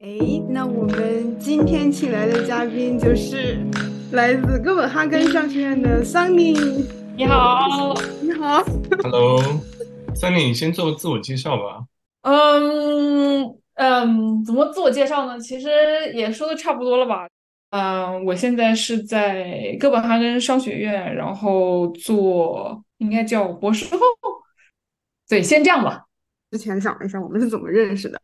哎，那我们今天请来的嘉宾就是来自哥本哈根商学院的 Sunny。你好，你好，Hello，Sunny，先做自我介绍吧。嗯嗯，怎么自我介绍呢？其实也说的差不多了吧。嗯，我现在是在哥本哈根商学院，然后做应该叫博士后。对，先这样吧。之前想了一下，我们是怎么认识的，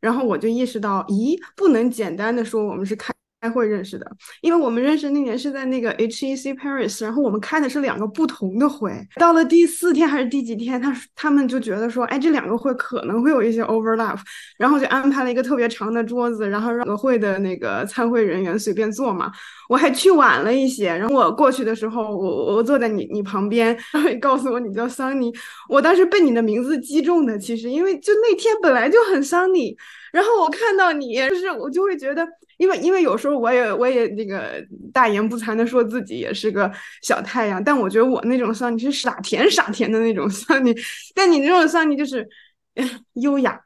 然后我就意识到，咦，不能简单的说我们是开开会认识的，因为我们认识那年是在那个 HEC Paris，然后我们开的是两个不同的会。到了第四天还是第几天，他他们就觉得说，哎，这两个会可能会有一些 overlap，然后就安排了一个特别长的桌子，然后让会的那个参会人员随便坐嘛。我还去晚了一些，然后我过去的时候，我我坐在你你旁边，然后你告诉我你叫桑尼，我当时被你的名字击中的，其实因为就那天本来就很桑尼，然后我看到你，就是我就会觉得，因为因为有时候我也我也那个大言不惭的说自己也是个小太阳，但我觉得我那种桑尼是傻甜傻甜的那种桑尼，但你这种桑尼就是优雅。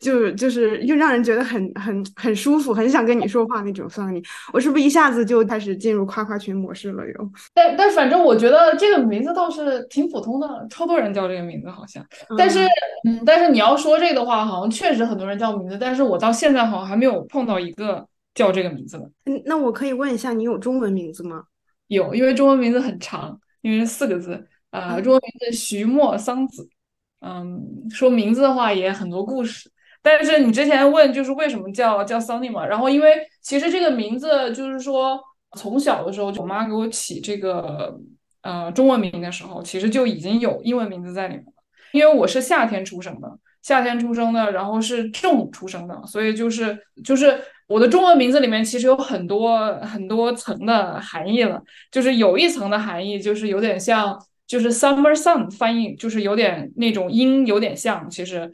就就是又让人觉得很很很舒服，很想跟你说话那种。算你，我是不是一下子就开始进入夸夸群模式了？又，但但反正我觉得这个名字倒是挺普通的，超多人叫这个名字好像。但是，嗯，但是你要说这个的话，好像确实很多人叫名字，但是我到现在好像还没有碰到一个叫这个名字的。嗯，那我可以问一下，你有中文名字吗？有，因为中文名字很长，因为是四个字。呃，中文名字徐墨桑子。嗯，说名字的话也很多故事。但是你之前问就是为什么叫叫 Sunny 嘛？然后因为其实这个名字就是说从小的时候，我妈给我起这个呃中文名的时候，其实就已经有英文名字在里面了。因为我是夏天出生的，夏天出生的，然后是正午出生的，所以就是就是我的中文名字里面其实有很多很多层的含义了。就是有一层的含义就是有点像就是 Summer Sun 翻译，就是有点那种音有点像，其实。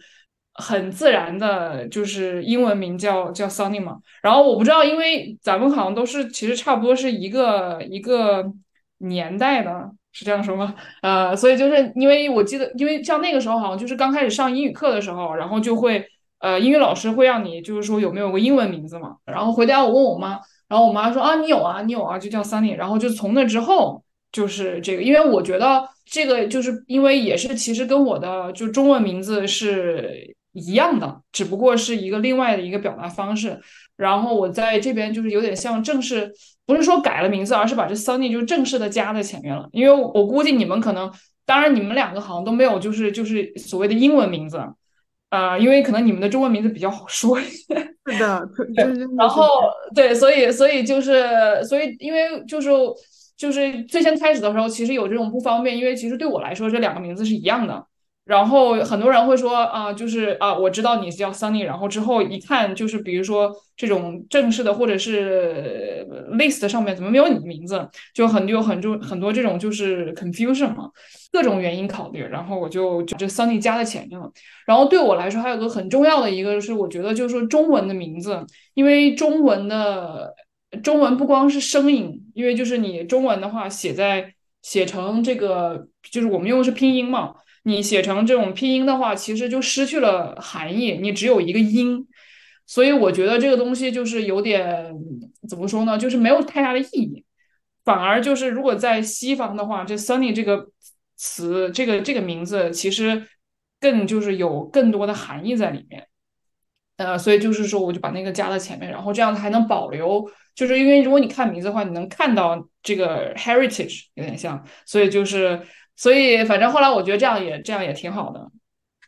很自然的，就是英文名叫叫 Sunny 嘛。然后我不知道，因为咱们好像都是其实差不多是一个一个年代的，是这样说吗？呃，所以就是因为我记得，因为像那个时候好像就是刚开始上英语课的时候，然后就会呃英语老师会让你就是说有没有个英文名字嘛。然后回家我问我妈，然后我妈说啊你有啊你有啊就叫 Sunny。然后就从那之后就是这个，因为我觉得这个就是因为也是其实跟我的就中文名字是。一样的，只不过是一个另外的一个表达方式。然后我在这边就是有点像正式，不是说改了名字，而是把这 Sunny 就正式的加在前面了。因为我估计你们可能，当然你们两个好像都没有，就是就是所谓的英文名字，啊，因为可能你们的中文名字比较好说一些。是的，然后对，所以所以就是所以因为就是就是最先开始的时候，其实有这种不方便，因为其实对我来说这两个名字是一样的。然后很多人会说啊，就是啊，我知道你叫 Sunny，然后之后一看就是，比如说这种正式的或者是 list 上面怎么没有你的名字，就很有很多很多这种就是 confusion 嘛，各种原因考虑，然后我就就这 Sunny 加在前面了。然后对我来说还有个很重要的一个是，我觉得就是说中文的名字，因为中文的中文不光是声音，因为就是你中文的话写在写成这个，就是我们用的是拼音嘛。你写成这种拼音的话，其实就失去了含义，你只有一个音，所以我觉得这个东西就是有点怎么说呢，就是没有太大的意义，反而就是如果在西方的话，这 Sunny 这个词，这个这个名字其实更就是有更多的含义在里面，呃，所以就是说我就把那个加在前面，然后这样子还能保留，就是因为如果你看名字的话，你能看到这个 heritage 有点像，所以就是。所以，反正后来我觉得这样也这样也挺好的。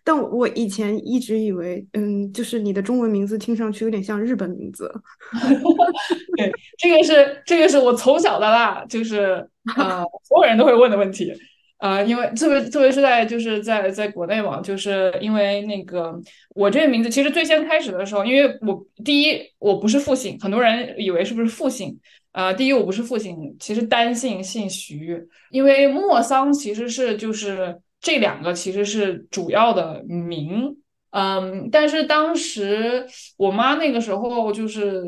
但我以前一直以为，嗯，就是你的中文名字听上去有点像日本名字。对，这个是这个是我从小到大就是啊，所有人都会问的问题。啊，因为特别特别是在就是在在国内嘛，就是因为那个我这个名字其实最先开始的时候，因为我第一我不是复姓，很多人以为是不是复姓。啊，第一我不是复姓，其实单姓姓徐，因为莫桑其实是就是这两个其实是主要的名，嗯，但是当时我妈那个时候就是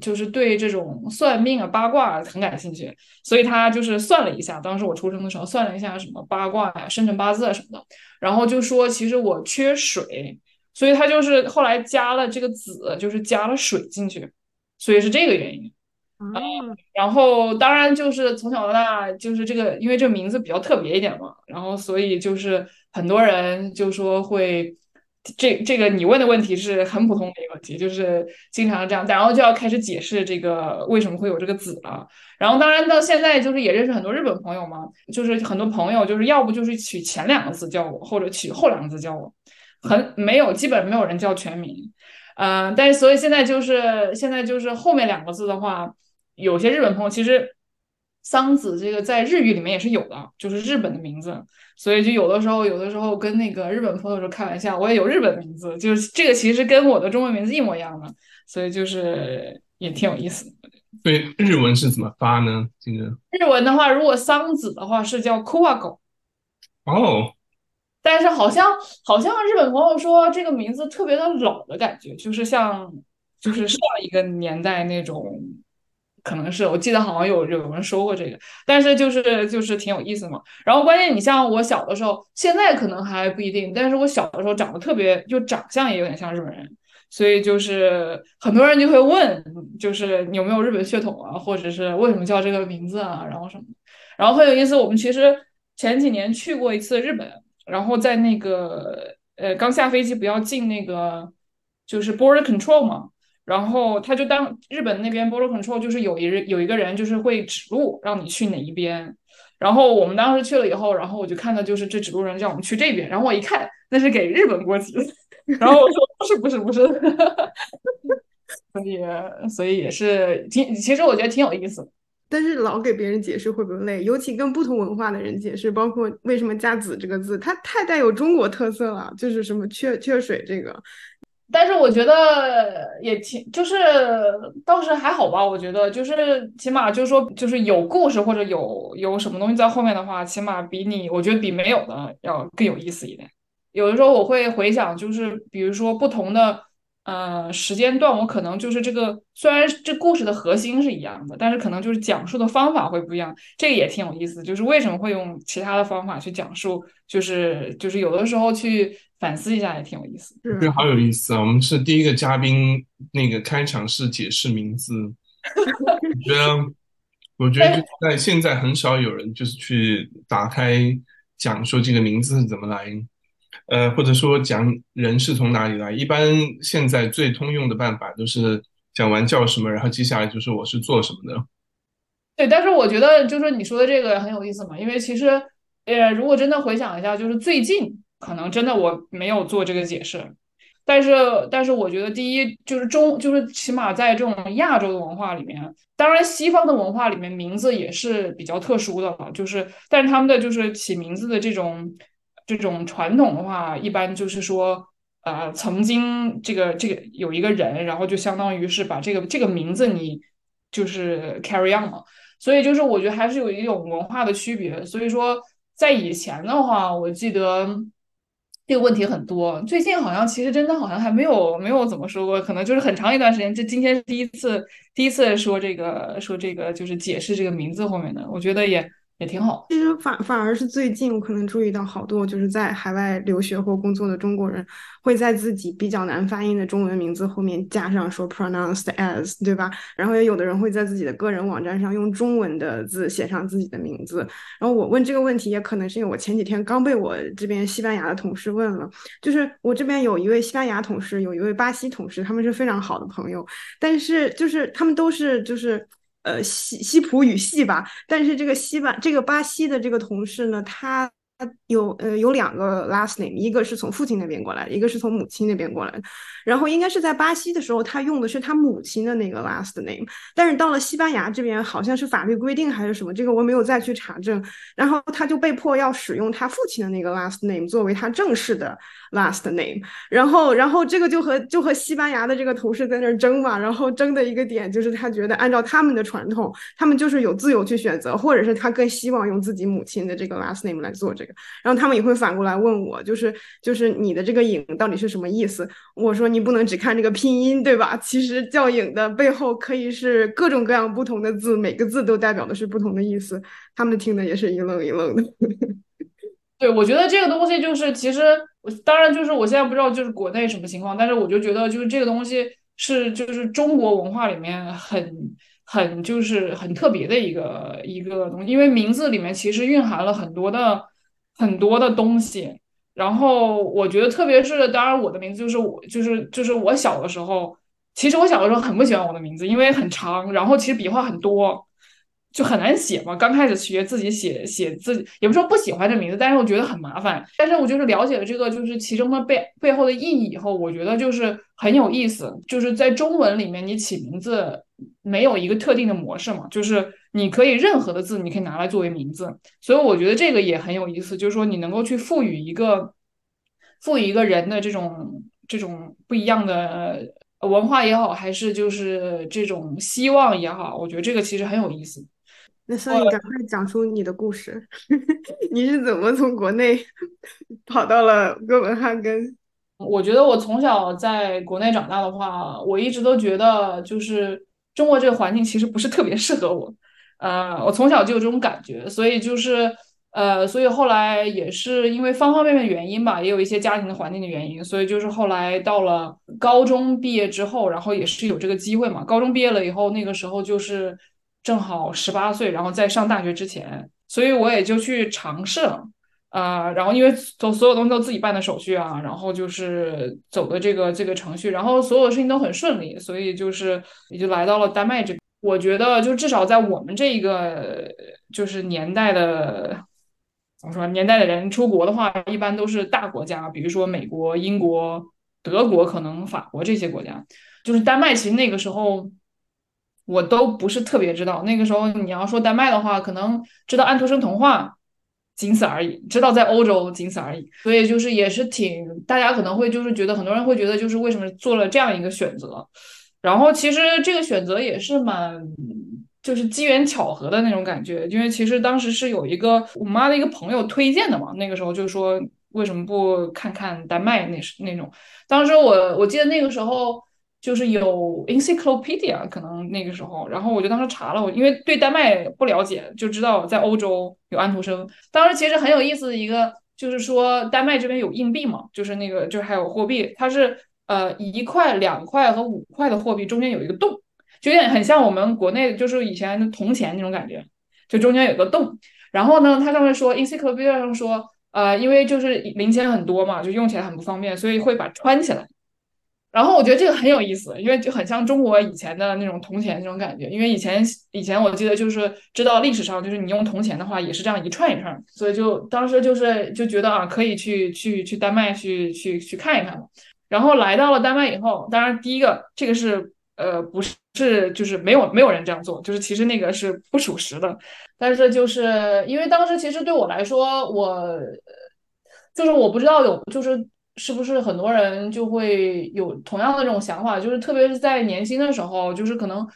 就是对这种算命啊八卦很感兴趣，所以她就是算了一下，当时我出生的时候算了一下什么八卦呀、生辰八字啊什么的，然后就说其实我缺水。所以她就是后来加了这个子，就是加了水进去，所以是这个原因。嗯，然后当然就是从小到大就是这个，因为这个名字比较特别一点嘛，然后所以就是很多人就说会。这这个你问的问题是很普通的一个问题，就是经常这样，然后就要开始解释这个为什么会有这个子了。然后当然到现在就是也认识很多日本朋友嘛，就是很多朋友就是要不就是取前两个字叫我，或者取后两个字叫我，很没有基本没有人叫全名。嗯，但是所以现在就是现在就是后面两个字的话，有些日本朋友其实桑子这个在日语里面也是有的，就是日本的名字。所以就有的时候，有的时候跟那个日本朋友说开玩笑，我也有日本名字，就是这个其实跟我的中文名字一模一样的，所以就是也挺有意思的。对，日文是怎么发呢？这个日文的话，如果桑子的话是叫 Kuwago，哦，但是好像好像日本朋友说这个名字特别的老的感觉，就是像就是上一个年代那种。可能是我记得好像有有人说过这个，但是就是就是挺有意思嘛。然后关键你像我小的时候，现在可能还不一定，但是我小的时候长得特别，就长相也有点像日本人，所以就是很多人就会问，就是你有没有日本血统啊，或者是为什么叫这个名字啊，然后什么。然后很有意思，我们其实前几年去过一次日本，然后在那个呃刚下飞机不要进那个就是 border control 嘛。然后他就当日本那边 border control 就是有一有一个人就是会指路让你去哪一边，然后我们当时去了以后，然后我就看到就是这指路人叫我们去这边，然后我一看那是给日本国籍，然后我说不是不是不是，所以所以也是挺其实我觉得挺有意思，但是老给别人解释会不会累？尤其跟不同文化的人解释，包括为什么加子这个字，它太带有中国特色了，就是什么缺缺水这个。但是我觉得也挺，就是倒是还好吧。我觉得就是起码就是说，就是有故事或者有有什么东西在后面的话，起码比你我觉得比没有的要更有意思一点。有的时候我会回想，就是比如说不同的呃时间段，我可能就是这个虽然这故事的核心是一样的，但是可能就是讲述的方法会不一样。这个也挺有意思，就是为什么会用其他的方法去讲述，就是就是有的时候去。反思一下也挺有意思，这好有意思啊！我们是第一个嘉宾，那个开场是解释名字，我觉得，我觉得在现在很少有人就是去打开讲说这个名字是怎么来，呃，或者说讲人是从哪里来。一般现在最通用的办法都是讲完叫什么，然后接下来就是我是做什么的。对，但是我觉得就是你说的这个很有意思嘛，因为其实，呃，如果真的回想一下，就是最近。可能真的我没有做这个解释，但是但是我觉得第一就是中就是起码在这种亚洲的文化里面，当然西方的文化里面名字也是比较特殊的了，就是但是他们的就是起名字的这种这种传统的话，一般就是说呃曾经这个这个有一个人，然后就相当于是把这个这个名字你就是 carry on 嘛，所以就是我觉得还是有一种文化的区别，所以说在以前的话，我记得。这个问题很多，最近好像其实真的好像还没有没有怎么说过，可能就是很长一段时间，这今天是第一次第一次说这个说这个就是解释这个名字后面的，我觉得也。也挺好。其实反反而是最近，我可能注意到好多就是在海外留学或工作的中国人，会在自己比较难发音的中文名字后面加上说 pronounced as，对吧？然后也有的人会在自己的个人网站上用中文的字写上自己的名字。然后我问这个问题，也可能是因为我前几天刚被我这边西班牙的同事问了，就是我这边有一位西班牙同事，有一位巴西同事，他们是非常好的朋友，但是就是他们都是就是。呃，西西普语系吧，但是这个西班这个巴西的这个同事呢，他。有呃有两个 last name，一个是从父亲那边过来，一个是从母亲那边过来。然后应该是在巴西的时候，他用的是他母亲的那个 last name，但是到了西班牙这边，好像是法律规定还是什么，这个我没有再去查证。然后他就被迫要使用他父亲的那个 last name 作为他正式的 last name。然后然后这个就和就和西班牙的这个同事在那争嘛。然后争的一个点就是他觉得按照他们的传统，他们就是有自由去选择，或者是他更希望用自己母亲的这个 last name 来做这个。然后他们也会反过来问我，就是就是你的这个影到底是什么意思？我说你不能只看这个拼音，对吧？其实叫影的背后可以是各种各样不同的字，每个字都代表的是不同的意思。他们听的也是一愣一愣的。对，我觉得这个东西就是，其实我当然就是我现在不知道就是国内什么情况，但是我就觉得就是这个东西是就是中国文化里面很很就是很特别的一个一个东西，因为名字里面其实蕴含了很多的很多的东西。然后我觉得，特别是当然我的名字就是我就是就是我小的时候，其实我小的时候很不喜欢我的名字，因为很长，然后其实笔画很多。就很难写嘛，刚开始学自己写写自己，也不说不喜欢这名字，但是我觉得很麻烦。但是我就是了解了这个，就是其中的背背后的意义以后，我觉得就是很有意思。就是在中文里面，你起名字没有一个特定的模式嘛，就是你可以任何的字，你可以拿来作为名字。所以我觉得这个也很有意思，就是说你能够去赋予一个赋予一个人的这种这种不一样的文化也好，还是就是这种希望也好，我觉得这个其实很有意思。那所以赶快讲出你的故事，你是怎么从国内跑到了哥本哈根？我觉得我从小在国内长大的话，我一直都觉得就是中国这个环境其实不是特别适合我。呃，我从小就有这种感觉，所以就是呃，所以后来也是因为方方面面原因吧，也有一些家庭的环境的原因，所以就是后来到了高中毕业之后，然后也是有这个机会嘛。高中毕业了以后，那个时候就是。正好十八岁，然后在上大学之前，所以我也就去尝试了，啊，然后因为都所有东西都自己办的手续啊，然后就是走的这个这个程序，然后所有事情都很顺利，所以就是也就来到了丹麦这边。我觉得就至少在我们这一个就是年代的怎么说年代的人出国的话，一般都是大国家，比如说美国、英国、德国，可能法国这些国家，就是丹麦其实那个时候。我都不是特别知道，那个时候你要说丹麦的话，可能知道安徒生童话，仅此而已；知道在欧洲，仅此而已。所以就是也是挺，大家可能会就是觉得很多人会觉得就是为什么做了这样一个选择，然后其实这个选择也是蛮就是机缘巧合的那种感觉，因为其实当时是有一个我妈的一个朋友推荐的嘛，那个时候就说为什么不看看丹麦那是那种，当时我我记得那个时候。就是有 encyclopedia，可能那个时候，然后我就当时查了，我因为对丹麦不了解，就知道在欧洲有安徒生。当时其实很有意思的一个，就是说丹麦这边有硬币嘛，就是那个就是还有货币，它是呃一块、两块和五块的货币中间有一个洞，就有点很像我们国内就是以前的铜钱那种感觉，就中间有个洞。然后呢，它上面说 encyclopedia 上说，呃，因为就是零钱很多嘛，就用起来很不方便，所以会把穿起来。然后我觉得这个很有意思，因为就很像中国以前的那种铜钱那种感觉。因为以前以前我记得就是知道历史上就是你用铜钱的话也是这样一串一串，所以就当时就是就觉得啊可以去去去丹麦去去去看一看嘛。然后来到了丹麦以后，当然第一个这个是呃不是是就是没有没有人这样做，就是其实那个是不属实的。但是就是因为当时其实对我来说，我就是我不知道有就是。是不是很多人就会有同样的这种想法？就是特别是在年轻的时候，就是可能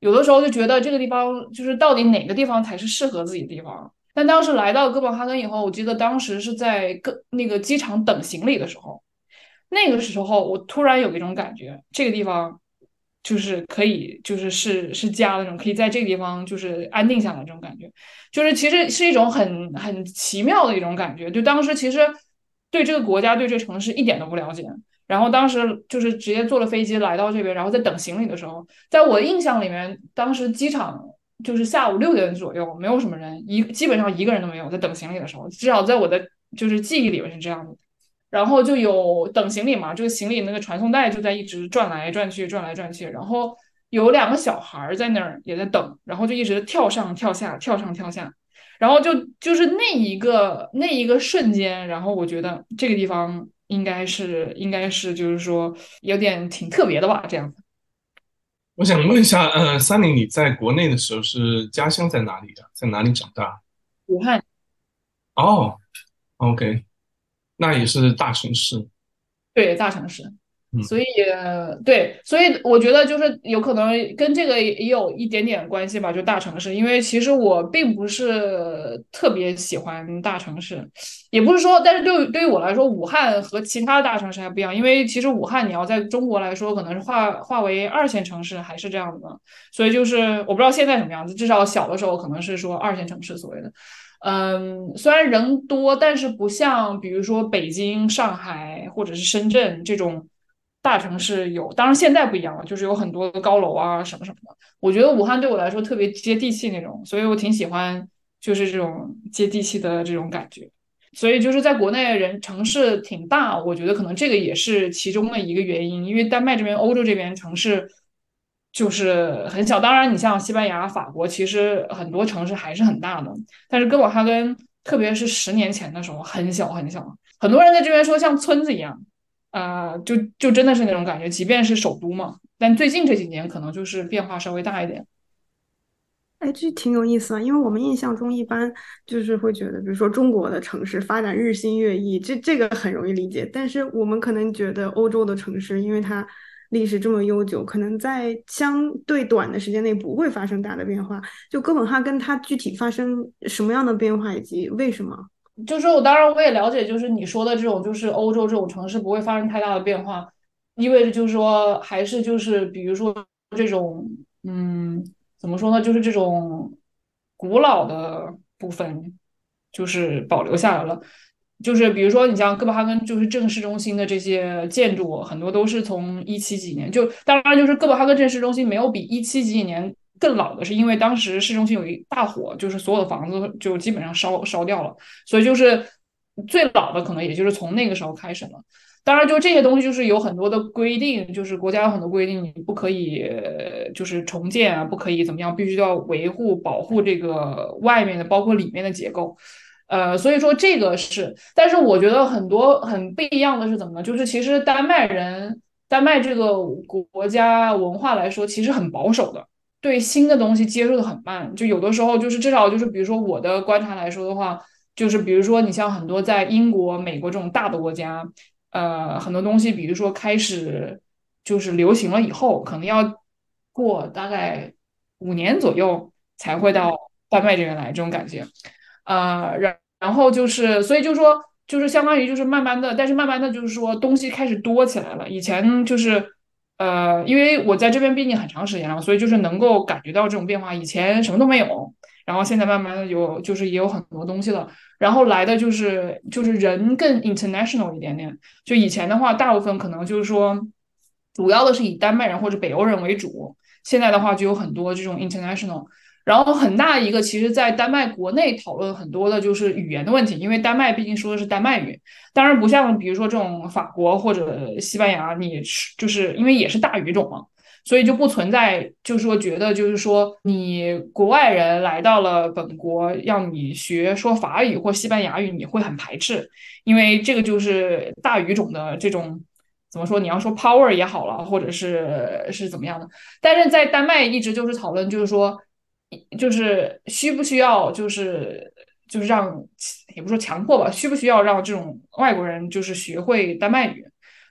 有的时候就觉得这个地方就是到底哪个地方才是适合自己的地方。但当时来到哥本哈根以后，我记得当时是在个那个机场等行李的时候，那个时候我突然有一种感觉，这个地方就是可以，就是是是家的那种，可以在这个地方就是安定下来这种感觉，就是其实是一种很很奇妙的一种感觉。就当时其实。对这个国家、对这个城市一点都不了解，然后当时就是直接坐了飞机来到这边，然后在等行李的时候，在我的印象里面，当时机场就是下午六点左右，没有什么人，一基本上一个人都没有在等行李的时候，至少在我的就是记忆里面是这样的。然后就有等行李嘛，这个行李那个传送带就在一直转来转去、转来转去，然后有两个小孩在那儿也在等，然后就一直跳上跳下、跳上跳下。然后就就是那一个那一个瞬间，然后我觉得这个地方应该是应该是就是说有点挺特别的吧，这样子。我想问一下，呃，Sunny，你在国内的时候是家乡在哪里的？在哪里长大？武汉。哦，OK，那也是大城市。对，大城市。所以，对，所以我觉得就是有可能跟这个也有一点点关系吧，就大城市。因为其实我并不是特别喜欢大城市，也不是说，但是对于对于我来说，武汉和其他大城市还不一样。因为其实武汉你要在中国来说，可能是划划为二线城市，还是这样的。所以就是我不知道现在什么样子，至少小的时候可能是说二线城市所谓的。嗯，虽然人多，但是不像比如说北京、上海或者是深圳这种大城市有。当然现在不一样了，就是有很多高楼啊什么什么的。我觉得武汉对我来说特别接地气那种，所以我挺喜欢就是这种接地气的这种感觉。所以就是在国内人城市挺大，我觉得可能这个也是其中的一个原因。因为丹麦这边、欧洲这边城市就是很小，当然你像西班牙、法国，其实很多城市还是很大的。但是哥本哈根，特别是十年前的时候，很小很小，很多人在这边说像村子一样，啊，就就真的是那种感觉。即便是首都嘛，但最近这几年可能就是变化稍微大一点。哎，这挺有意思的，因为我们印象中一般就是会觉得，比如说中国的城市发展日新月异，这这个很容易理解。但是我们可能觉得欧洲的城市，因为它历史这么悠久，可能在相对短的时间内不会发生大的变化。就哥本哈根，它具体发生什么样的变化以及为什么？就是我当然我也了解，就是你说的这种，就是欧洲这种城市不会发生太大的变化，意味着就是说还是就是比如说这种嗯。怎么说呢？就是这种古老的部分，就是保留下来了。就是比如说，你像哥本哈根，就是正市中心的这些建筑，很多都是从一七几年。就当然，就是哥本哈根正市中心没有比一七几几年更老的，是因为当时市中心有一大火，就是所有的房子就基本上烧烧掉了。所以就是最老的，可能也就是从那个时候开始了。当然，就这些东西就是有很多的规定，就是国家有很多规定，你不可以就是重建啊，不可以怎么样，必须要维护保护这个外面的，包括里面的结构。呃，所以说这个是，但是我觉得很多很不一样的是怎么呢？就是其实丹麦人，丹麦这个国家文化来说，其实很保守的，对新的东西接受的很慢。就有的时候就是至少就是比如说我的观察来说的话，就是比如说你像很多在英国、美国这种大的国家。呃，很多东西，比如说开始就是流行了以后，可能要过大概五年左右才会到丹麦这边来，这种感觉。呃，然然后就是，所以就说，就是相当于就是慢慢的，但是慢慢的就是说东西开始多起来了。以前就是呃，因为我在这边毕竟很长时间了，所以就是能够感觉到这种变化。以前什么都没有。然后现在慢慢的有，就是也有很多东西了。然后来的就是就是人更 international 一点点。就以前的话，大部分可能就是说，主要的是以丹麦人或者北欧人为主。现在的话就有很多这种 international。然后很大一个，其实，在丹麦国内讨论很多的就是语言的问题，因为丹麦毕竟说的是丹麦语。当然不像比如说这种法国或者西班牙，你就是因为也是大语种嘛。所以就不存在，就是说觉得就是说你国外人来到了本国，让你学说法语或西班牙语，你会很排斥，因为这个就是大语种的这种怎么说？你要说 power 也好了，或者是是怎么样的？但是在丹麦一直就是讨论，就是说，就是需不需要，就是就是让也不说强迫吧，需不需要让这种外国人就是学会丹麦语？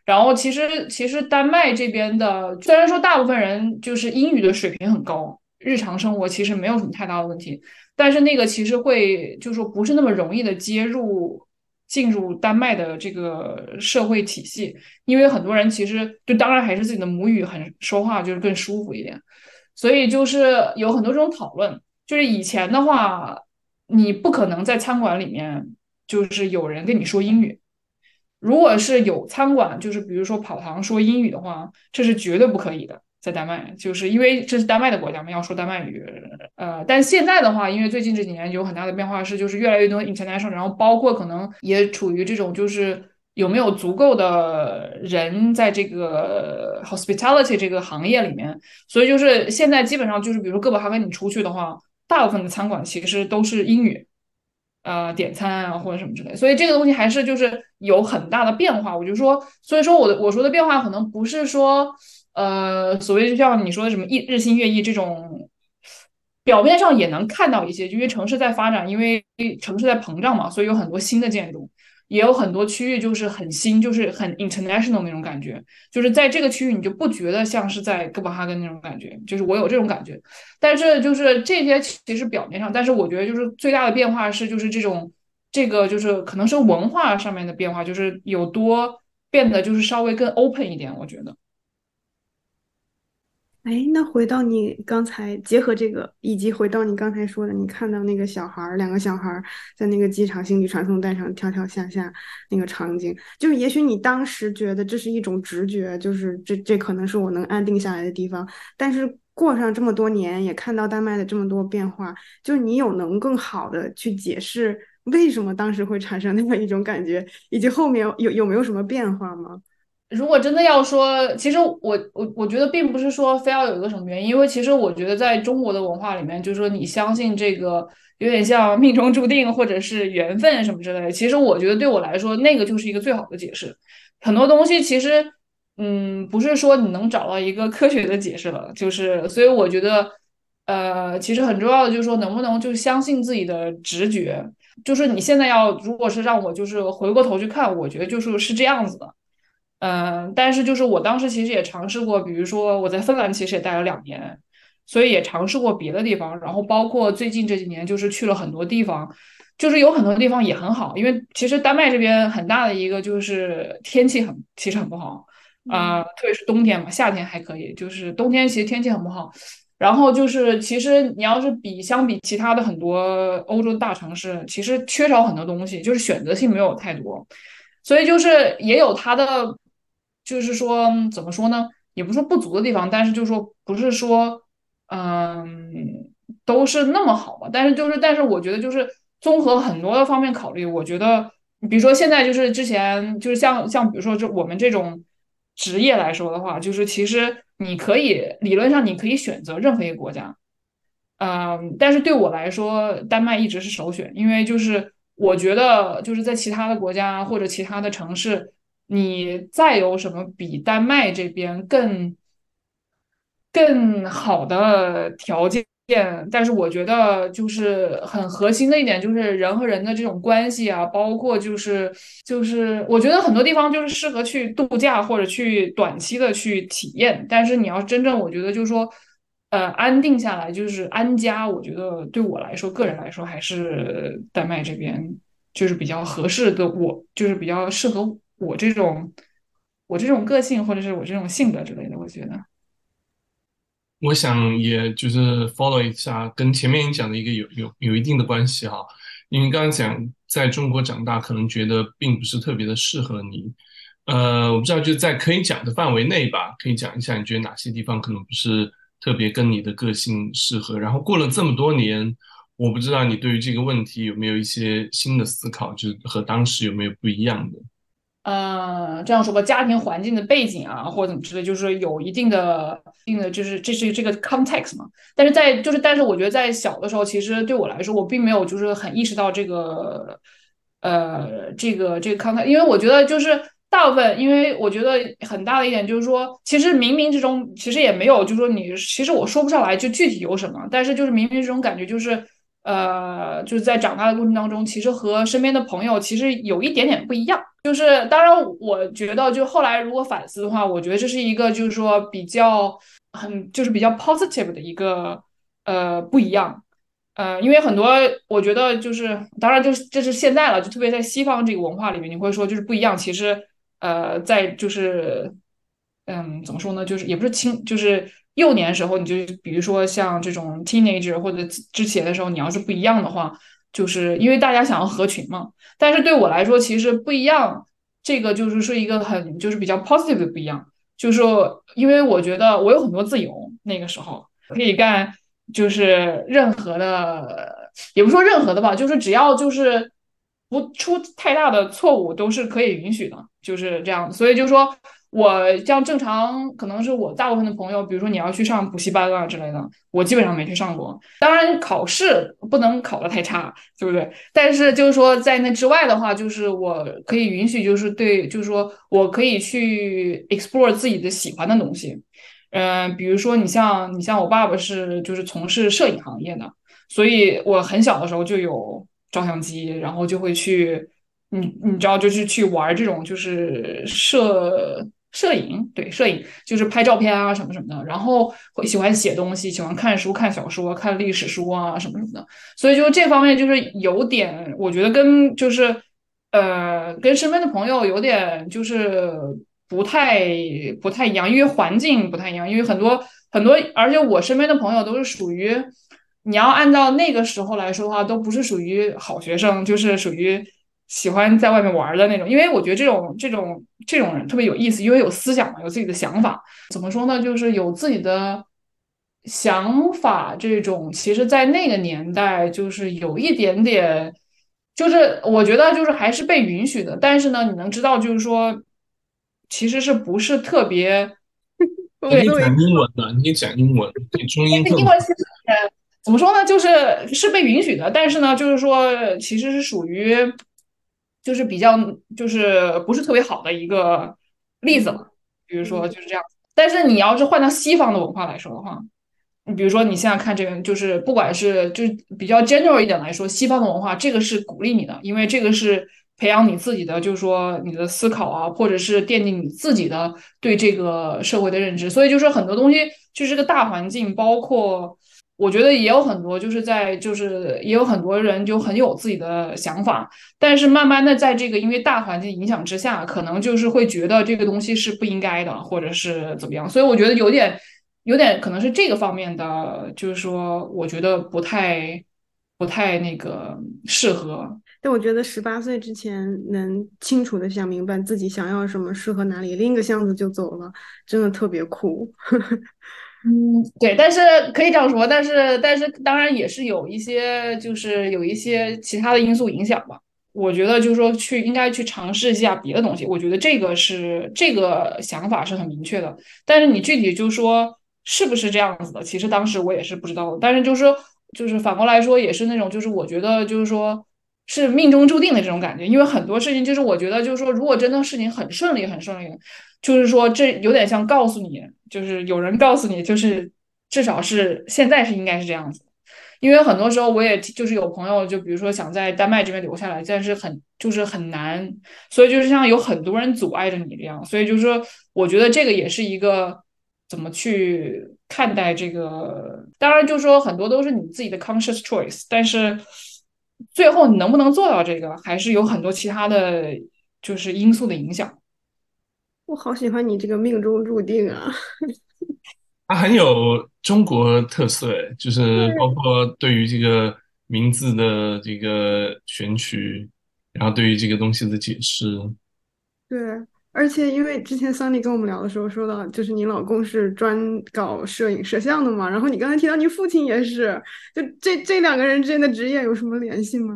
然后其实其实丹麦这边的，虽然说大部分人就是英语的水平很高，日常生活其实没有什么太大的问题，但是那个其实会就是说不是那么容易的接入进入丹麦的这个社会体系，因为很多人其实就当然还是自己的母语很说话就是更舒服一点，所以就是有很多这种讨论，就是以前的话你不可能在餐馆里面就是有人跟你说英语。如果是有餐馆，就是比如说跑堂说英语的话，这是绝对不可以的。在丹麦，就是因为这是丹麦的国家嘛，要说丹麦语。呃，但现在的话，因为最近这几年有很大的变化，是就是越来越多 international，然后包括可能也处于这种就是有没有足够的人在这个 hospitality 这个行业里面，所以就是现在基本上就是比如说哥本哈根你出去的话，大部分的餐馆其实都是英语。呃，点餐啊，或者什么之类，所以这个东西还是就是有很大的变化。我就说，所以说我的我说的变化可能不是说，呃，所谓就像你说的什么日日新月异这种，表面上也能看到一些，就因为城市在发展，因为城市在膨胀嘛，所以有很多新的建筑。也有很多区域就是很新，就是很 international 那种感觉，就是在这个区域你就不觉得像是在哥本哈根那种感觉，就是我有这种感觉。但是就是这些其实表面上，但是我觉得就是最大的变化是就是这种这个就是可能是文化上面的变化，就是有多变得就是稍微更 open 一点，我觉得。哎，那回到你刚才结合这个，以及回到你刚才说的，你看到那个小孩儿，两个小孩儿在那个机场行李传送带上跳跳下下那个场景，就是也许你当时觉得这是一种直觉，就是这这可能是我能安定下来的地方，但是过上这么多年，也看到丹麦的这么多变化，就是你有能更好的去解释为什么当时会产生那样一种感觉，以及后面有有没有什么变化吗？如果真的要说，其实我我我觉得并不是说非要有一个什么原因，因为其实我觉得在中国的文化里面，就是说你相信这个有点像命中注定或者是缘分什么之类的。其实我觉得对我来说，那个就是一个最好的解释。很多东西其实，嗯，不是说你能找到一个科学的解释了，就是所以我觉得，呃，其实很重要的就是说能不能就相信自己的直觉。就是你现在要如果是让我就是回过头去看，我觉得就是是这样子的。嗯，但是就是我当时其实也尝试过，比如说我在芬兰其实也待了两年，所以也尝试过别的地方，然后包括最近这几年就是去了很多地方，就是有很多地方也很好，因为其实丹麦这边很大的一个就是天气很其实很不好啊，特别是冬天嘛，夏天还可以，就是冬天其实天气很不好，然后就是其实你要是比相比其他的很多欧洲大城市，其实缺少很多东西，就是选择性没有太多，所以就是也有它的。就是说，怎么说呢？也不是说不足的地方，但是就是说，不是说，嗯，都是那么好吧。但是就是，但是我觉得就是综合很多的方面考虑，我觉得，比如说现在就是之前就是像像比如说这我们这种职业来说的话，就是其实你可以理论上你可以选择任何一个国家，嗯，但是对我来说，丹麦一直是首选，因为就是我觉得就是在其他的国家或者其他的城市。你再有什么比丹麦这边更更好的条件？但是我觉得就是很核心的一点，就是人和人的这种关系啊，包括就是就是我觉得很多地方就是适合去度假或者去短期的去体验。但是你要真正，我觉得就是说，呃，安定下来就是安家，我觉得对我来说，个人来说还是丹麦这边就是比较合适的，我就是比较适合。我这种，我这种个性，或者是我这种性格之类的，我觉得，我想也就是 follow 一下，跟前面你讲的一个有有有一定的关系哈。因为刚刚讲在中国长大，可能觉得并不是特别的适合你。呃，我不知道就在可以讲的范围内吧，可以讲一下你觉得哪些地方可能不是特别跟你的个性适合。然后过了这么多年，我不知道你对于这个问题有没有一些新的思考，就是和当时有没有不一样的。呃，这样说吧，家庭环境的背景啊，或者怎么之类，就是有一定的、一定的，就是这是这个 context 嘛。但是在就是，但是我觉得在小的时候，其实对我来说，我并没有就是很意识到这个，呃，这个这个 context，因为我觉得就是大部分，因为我觉得很大的一点就是说，其实冥冥之中，其实也没有，就是说你，其实我说不上来就具体有什么，但是就是冥冥之中感觉就是，呃，就是在长大的过程当中，其实和身边的朋友其实有一点点不一样。就是当然，我觉得就后来如果反思的话，我觉得这是一个就是说比较很就是比较 positive 的一个呃不一样，呃，因为很多我觉得就是当然就是这是现在了，就特别在西方这个文化里面，你会说就是不一样。其实呃，在就是嗯怎么说呢，就是也不是青就是幼年时候，你就比如说像这种 teenager 或者之前的时候，你要是不一样的话。就是因为大家想要合群嘛，但是对我来说其实不一样。这个就是是一个很就是比较 positive 的不一样，就是因为我觉得我有很多自由，那个时候可以干就是任何的，也不说任何的吧，就是只要就是不出太大的错误都是可以允许的，就是这样。所以就说。我像正常，可能是我大部分的朋友，比如说你要去上补习班啊之类的，我基本上没去上过。当然，考试不能考得太差，对不对？但是就是说，在那之外的话，就是我可以允许，就是对，就是说我可以去 explore 自己的喜欢的东西。嗯，比如说你像你像我爸爸是就是从事摄影行业的，所以我很小的时候就有照相机，然后就会去，你你知道，就是去玩这种就是摄。摄影对摄影就是拍照片啊什么什么的，然后会喜欢写东西，喜欢看书、看小说、看历史书啊什么什么的，所以就这方面就是有点，我觉得跟就是呃跟身边的朋友有点就是不太不太一样，因为环境不太一样，因为很多。很多，而且我身边的朋友都是属于，你要按照那个时候来说的话，都不是属于好学生，就是属于喜欢在外面玩的那种。因为我觉得这种这种这种人特别有意思，因为有思想嘛，有自己的想法。怎么说呢？就是有自己的想法，这种其实，在那个年代，就是有一点点，就是我觉得就是还是被允许的。但是呢，你能知道，就是说，其实是不是特别。你可以讲英文的，你可以讲英文，对中英。英文其实怎么说呢？就是是被允许的，但是呢，就是说其实是属于，就是比较就是不是特别好的一个例子了。比如说就是这样。但是你要是换到西方的文化来说的话，你比如说你现在看这个，就是不管是就是比较 general 一点来说，西方的文化这个是鼓励你的，因为这个是。培养你自己的，就是说你的思考啊，或者是奠定你自己的对这个社会的认知。所以就是很多东西，就是这个大环境，包括我觉得也有很多，就是在就是也有很多人就很有自己的想法，但是慢慢的在这个因为大环境影响之下，可能就是会觉得这个东西是不应该的，或者是怎么样。所以我觉得有点有点可能是这个方面的，就是说我觉得不太不太那个适合。但我觉得十八岁之前能清楚的想明白自己想要什么，适合哪里，拎个箱子就走了，真的特别酷。嗯，对，但是可以这样说，但是但是当然也是有一些，就是有一些其他的因素影响吧。我觉得就是说去应该去尝试一下别的东西，我觉得这个是这个想法是很明确的。但是你具体就说是不是这样子的，其实当时我也是不知道的。但是就是就是反过来说，也是那种就是我觉得就是说。是命中注定的这种感觉，因为很多事情就是我觉得就是说，如果真的事情很顺利很顺利，就是说这有点像告诉你，就是有人告诉你，就是至少是现在是应该是这样子。因为很多时候我也就是有朋友，就比如说想在丹麦这边留下来，但是很就是很难，所以就是像有很多人阻碍着你这样，所以就是说，我觉得这个也是一个怎么去看待这个，当然就是说很多都是你自己的 conscious choice，但是。最后你能不能做到这个，还是有很多其他的就是因素的影响。我好喜欢你这个命中注定啊！它很有中国特色，就是包括对于这个名字的这个选取，然后对于这个东西的解释。对。而且，因为之前桑尼跟我们聊的时候说到，就是你老公是专搞摄影摄像的嘛，然后你刚才提到你父亲也是，就这这两个人之间的职业有什么联系吗？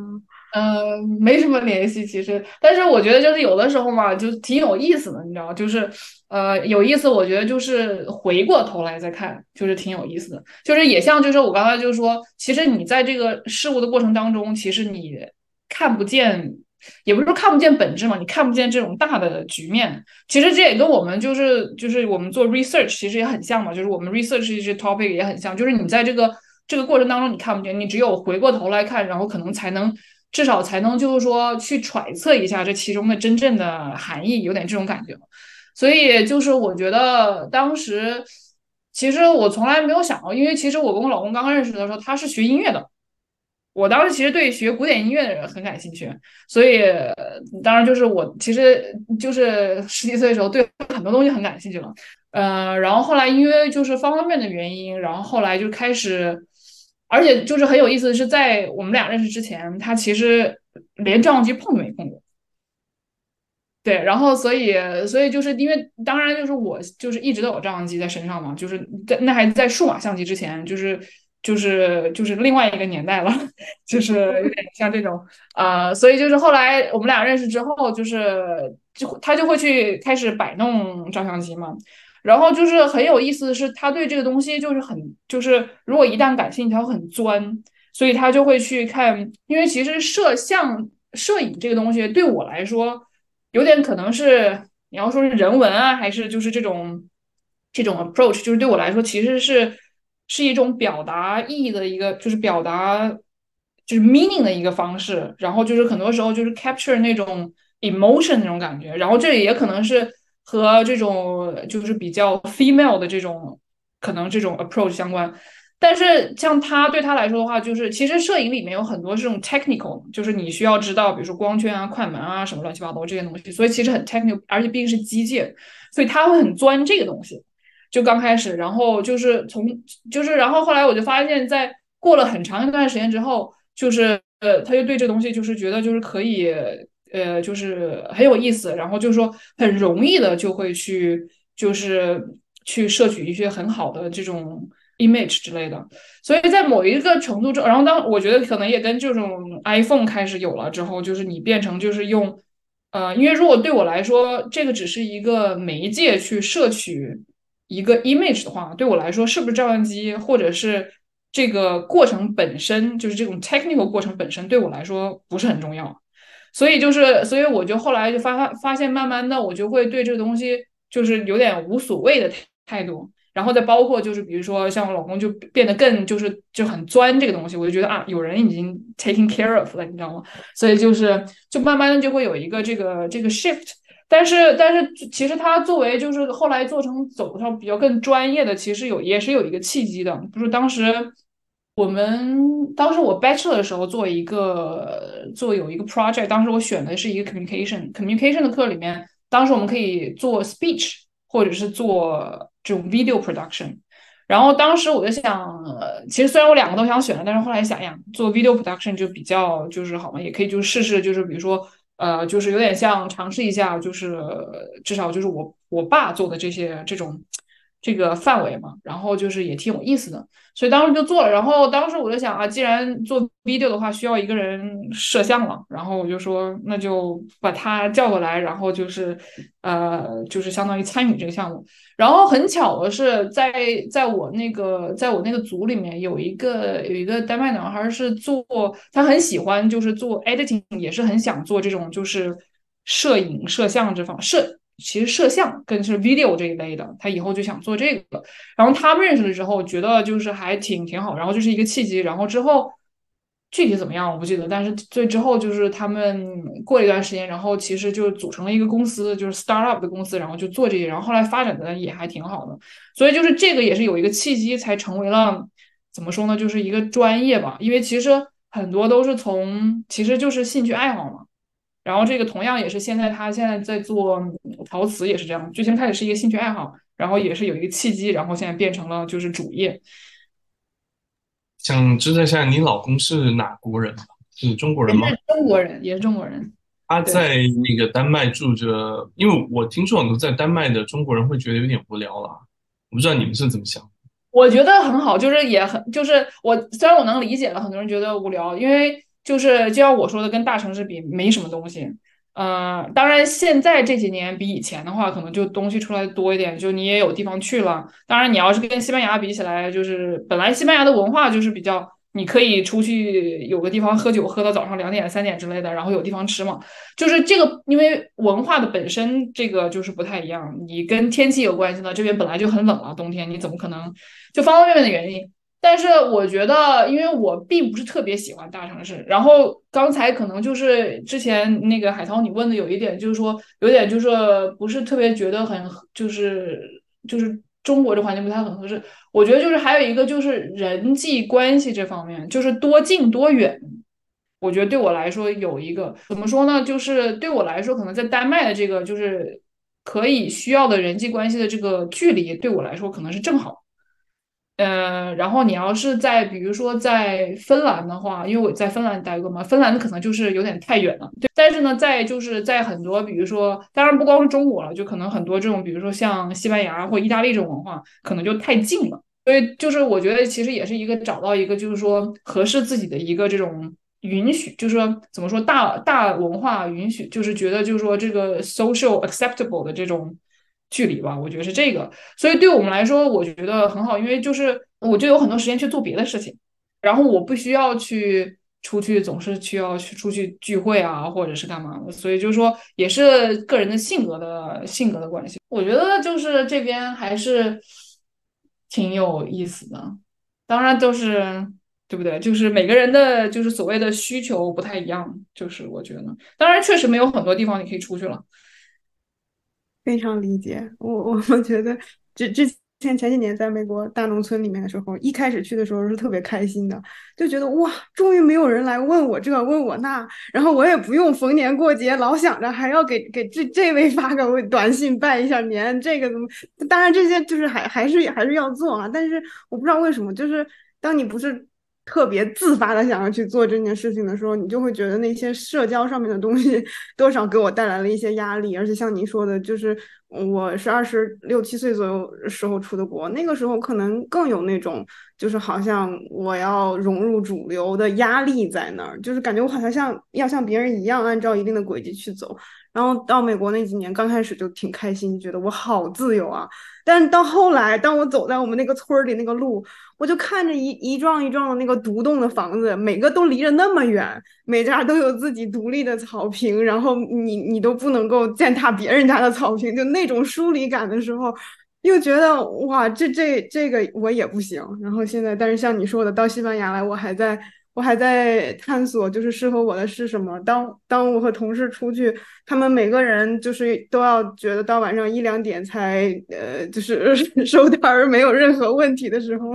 嗯，没什么联系，其实，但是我觉得就是有的时候嘛，就挺有意思的，你知道，就是呃有意思，我觉得就是回过头来再看，就是挺有意思的，就是也像就是我刚才就说，其实你在这个事物的过程当中，其实你看不见。也不是说看不见本质嘛，你看不见这种大的局面。其实这也跟我们就是就是我们做 research 其实也很像嘛，就是我们 research 一些 topic 也很像，就是你在这个这个过程当中你看不见，你只有回过头来看，然后可能才能至少才能就是说去揣测一下这其中的真正的含义，有点这种感觉。所以就是我觉得当时其实我从来没有想过，因为其实我跟我老公刚刚认识的时候，他是学音乐的。我当时其实对学古典音乐的人很感兴趣，所以当然就是我其实就是十几岁的时候对很多东西很感兴趣了，呃，然后后来因为就是方方面面的原因，然后后来就开始，而且就是很有意思的是，在我们俩认识之前，他其实连照相机碰都没碰过，对，然后所以所以就是因为当然就是我就是一直都有照相机在身上嘛，就是在那还在数码相机之前，就是。就是就是另外一个年代了，就是有点像这种啊，所以就是后来我们俩认识之后，就是就他就会去开始摆弄照相机嘛，然后就是很有意思的是，他对这个东西就是很就是如果一旦感兴趣，他很钻，所以他就会去看，因为其实摄像摄影这个东西对我来说，有点可能是你要说是人文啊，还是就是这种这种 approach，就是对我来说其实是。是一种表达意义的一个，就是表达就是 meaning 的一个方式，然后就是很多时候就是 capture 那种 emotion 那种感觉，然后这也可能是和这种就是比较 female 的这种可能这种 approach 相关。但是像他对他来说的话，就是其实摄影里面有很多这种 technical，就是你需要知道，比如说光圈啊、快门啊什么乱七八糟这些东西，所以其实很 technical，而且毕竟是机械，所以他会很钻这个东西。就刚开始，然后就是从就是然后后来我就发现，在过了很长一段时间之后，就是呃，他就对这东西就是觉得就是可以呃，就是很有意思，然后就是说很容易的就会去就是去摄取一些很好的这种 image 之类的。所以在某一个程度中，然后当我觉得可能也跟这种 iPhone 开始有了之后，就是你变成就是用。呃，因为如果对我来说，这个只是一个媒介去摄取一个 image 的话，对我来说，是不是照相机，或者是这个过程本身，就是这种 technical 过程本身，对我来说不是很重要。所以就是，所以我就后来就发发发现，慢慢的我就会对这个东西就是有点无所谓的态度。然后再包括就是比如说像我老公就变得更就是就很钻这个东西，我就觉得啊有人已经 taking care of 了，你知道吗？所以就是就慢慢的就会有一个这个这个 shift。但是但是其实他作为就是后来做成走上比较更专业的，其实有也是有一个契机的。就是当时我们当时我 bachelor 的时候做一个做有一个 project，当时我选的是一个 communication communication 的课里面，当时我们可以做 speech 或者是做。这种 video production，然后当时我就想，其实虽然我两个都想选了，但是后来想想做 video production 就比较就是好嘛，也可以就试试，就是比如说呃，就是有点像尝试一下，就是至少就是我我爸做的这些这种。这个范围嘛，然后就是也挺有意思的，所以当时就做了。然后当时我就想啊，既然做 video 的话，需要一个人摄像了，然后我就说那就把他叫过来，然后就是呃，就是相当于参与这个项目。然后很巧的是，在在我那个在我那个组里面有一个有一个丹麦男孩是做，他很喜欢就是做 editing，也是很想做这种就是摄影摄像这方摄。其实摄像跟是 video 这一类的，他以后就想做这个。然后他们认识了之后，觉得就是还挺挺好。然后就是一个契机。然后之后具体怎么样我不记得，但是最之后就是他们过了一段时间，然后其实就组成了一个公司，就是 startup 的公司，然后就做这些。然后后来发展的也还挺好的。所以就是这个也是有一个契机才成为了怎么说呢，就是一个专业吧。因为其实很多都是从其实就是兴趣爱好嘛。然后这个同样也是现在他现在在做陶瓷也是这样，最先开始是一个兴趣爱好，然后也是有一个契机，然后现在变成了就是主业。想知道一下，你老公是哪国人？是中国人吗？中国人，也是中国人。他在那个丹麦住着，因为我听说很多在丹麦的中国人会觉得有点无聊了，我不知道你们是怎么想。我觉得很好，就是也很就是我虽然我能理解了很多人觉得无聊，因为。就是就像我说的，跟大城市比没什么东西。嗯，当然现在这几年比以前的话，可能就东西出来多一点，就你也有地方去了。当然，你要是跟西班牙比起来，就是本来西班牙的文化就是比较，你可以出去有个地方喝酒，喝到早上两点三点之类的，然后有地方吃嘛。就是这个，因为文化的本身这个就是不太一样。你跟天气有关系呢，这边本来就很冷了，冬天你怎么可能就方方面面的原因。但是我觉得，因为我并不是特别喜欢大城市。然后刚才可能就是之前那个海涛你问的有一点，就是说有点就是不是特别觉得很就是就是中国这环境不太很合适。我觉得就是还有一个就是人际关系这方面，就是多近多远。我觉得对我来说有一个怎么说呢？就是对我来说，可能在丹麦的这个就是可以需要的人际关系的这个距离，对我来说可能是正好。呃，然后你要是在比如说在芬兰的话，因为我在芬兰待过嘛，芬兰可能就是有点太远了。对，但是呢，在就是在很多比如说，当然不光是中国了，就可能很多这种，比如说像西班牙或意大利这种文化，可能就太近了。所以就是我觉得其实也是一个找到一个就是说合适自己的一个这种允许，就是说怎么说大大文化允许，就是觉得就是说这个 social acceptable 的这种。距离吧，我觉得是这个，所以对我们来说，我觉得很好，因为就是我就有很多时间去做别的事情，然后我不需要去出去，总是需要去出去聚会啊，或者是干嘛的，所以就是说也是个人的性格的性格的关系。我觉得就是这边还是挺有意思的，当然都是对不对？就是每个人的就是所谓的需求不太一样，就是我觉得，当然确实没有很多地方你可以出去了。非常理解我，我我觉得之之前前几年在美国大农村里面的时候，一开始去的时候是特别开心的，就觉得哇，终于没有人来问我这问我那，然后我也不用逢年过节老想着还要给给这这位发个短信拜一下年，这个怎么？当然这些就是还还是还是要做啊，但是我不知道为什么，就是当你不是。特别自发的想要去做这件事情的时候，你就会觉得那些社交上面的东西多少给我带来了一些压力。而且像你说的，就是我是二十六七岁左右时候出的国，那个时候可能更有那种，就是好像我要融入主流的压力在那儿，就是感觉我好像像要像别人一样按照一定的轨迹去走。然后到美国那几年，刚开始就挺开心，觉得我好自由啊。但到后来，当我走在我们那个村里那个路，我就看着一一幢一幢的那个独栋的房子，每个都离着那么远，每家都有自己独立的草坪，然后你你都不能够践踏别人家的草坪，就那种疏离感的时候，又觉得哇，这这这个我也不行。然后现在，但是像你说的，到西班牙来，我还在。我还在探索，就是适合我的是什么。当当我和同事出去，他们每个人就是都要觉得到晚上一两点才呃，就是 收摊儿没有任何问题的时候，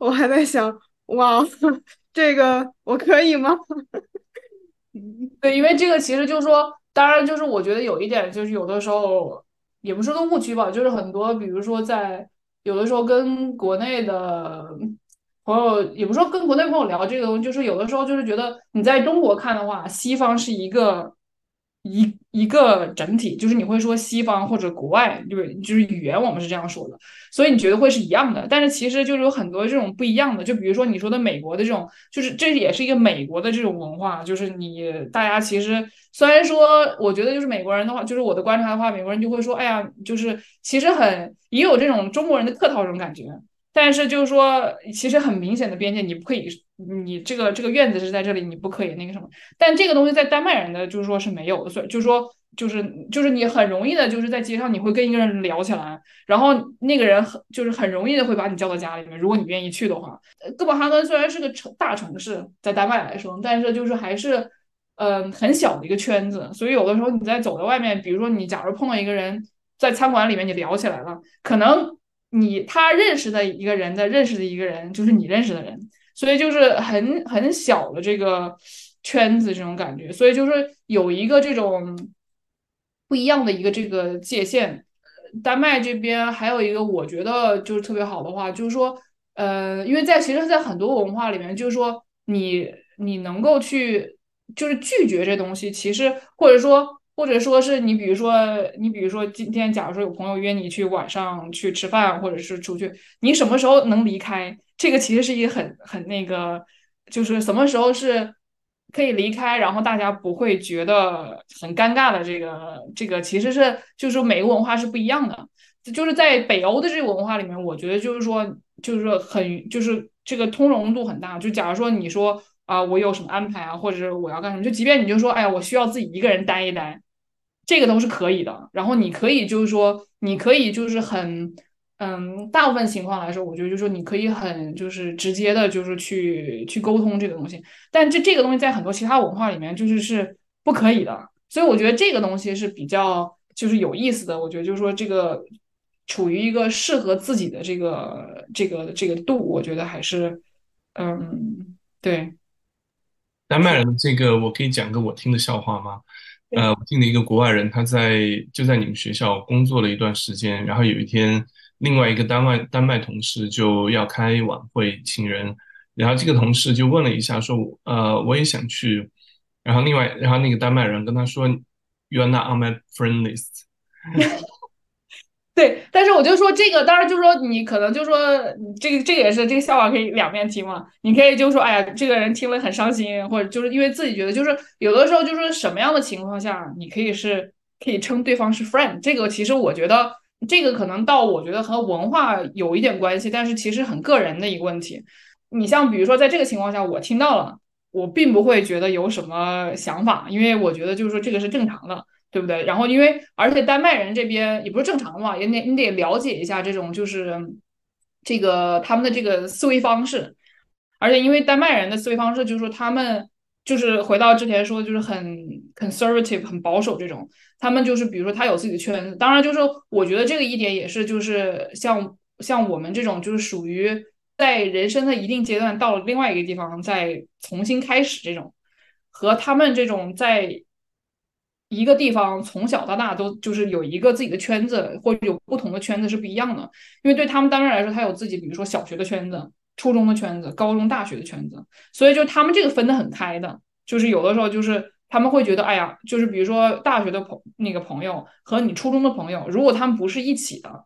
我还在想，哇，这个我可以吗？对，因为这个其实就是说，当然就是我觉得有一点就是有的时候也不是个误区吧，就是很多比如说在有的时候跟国内的。朋友也不说跟国内朋友聊这个东西，就是有的时候就是觉得你在中国看的话，西方是一个一一个整体，就是你会说西方或者国外，就是就是语言我们是这样说的，所以你觉得会是一样的。但是其实就是有很多这种不一样的，就比如说你说的美国的这种，就是这也是一个美国的这种文化，就是你大家其实虽然说，我觉得就是美国人的话，就是我的观察的话，美国人就会说，哎呀，就是其实很也有这种中国人的客套这种感觉。但是就是说，其实很明显的边界，你不可以，你这个这个院子是在这里，你不可以那个什么。但这个东西在丹麦人的就是说是没有的，所以就是说，就是就是你很容易的，就是在街上你会跟一个人聊起来，然后那个人很就是很容易的会把你叫到家里面，如果你愿意去的话。哥本哈根虽然是个城大城市，在丹麦来说，但是就是还是嗯很小的一个圈子，所以有的时候你在走在外面，比如说你假如碰到一个人在餐馆里面，你聊起来了，可能。你他认识的一个人的认识的一个人就是你认识的人，所以就是很很小的这个圈子这种感觉，所以就是有一个这种不一样的一个这个界限。丹麦这边还有一个我觉得就是特别好的话，就是说，呃，因为在其实，在很多文化里面，就是说你你能够去就是拒绝这东西，其实或者说。或者说是你，比如说你，比如说今天，假如说有朋友约你去晚上去吃饭，或者是出去，你什么时候能离开？这个其实是一个很很那个，就是什么时候是可以离开，然后大家不会觉得很尴尬的。这个这个其实是就是每个文化是不一样的。就是在北欧的这个文化里面，我觉得就是说就是说很就是这个通融度很大。就假如说你说。啊，我有什么安排啊，或者是我要干什么？就即便你就说，哎呀，我需要自己一个人待一待，这个都是可以的。然后你可以就是说，你可以就是很，嗯，大部分情况来说，我觉得就是说你可以很就是直接的，就是去去沟通这个东西。但这这个东西在很多其他文化里面就是是不可以的。所以我觉得这个东西是比较就是有意思的。我觉得就是说这个处于一个适合自己的这个这个这个度，我觉得还是，嗯，对。丹麦人这个，我可以讲个我听的笑话吗？呃，我听了一个国外人，他在就在你们学校工作了一段时间，然后有一天，另外一个丹麦丹麦同事就要开晚会请人，然后这个同事就问了一下，说，呃，我也想去，然后另外，然后那个丹麦人跟他说，You are not on my friend list。对，但是我就说这个，当然就是说你可能就是说这个这个也是这个笑话可以两面听嘛。你可以就说哎呀，这个人听了很伤心，或者就是因为自己觉得就是有的时候就是什么样的情况下你可以是可以称对方是 friend。这个其实我觉得这个可能到我觉得和文化有一点关系，但是其实很个人的一个问题。你像比如说在这个情况下我听到了，我并不会觉得有什么想法，因为我觉得就是说这个是正常的。对不对？然后因为而且丹麦人这边也不是正常嘛，也得你得了解一下这种就是这个他们的这个思维方式。而且因为丹麦人的思维方式就是说他们就是回到之前说就是很 conservative 很保守这种，他们就是比如说他有自己的圈子。当然就是我觉得这个一点也是就是像像我们这种就是属于在人生的一定阶段到了另外一个地方再重新开始这种，和他们这种在一个地方从小到大都就是有一个自己的圈子或者有不同的圈子是不一样的，因为对他们当然来说，他有自己比如说小学的圈子、初中的圈子、高中、大学的圈子，所以就他们这个分得很开的，就是有的时候就是他们会觉得，哎呀，就是比如说大学的朋那个朋友和你初中的朋友，如果他们不是一起的。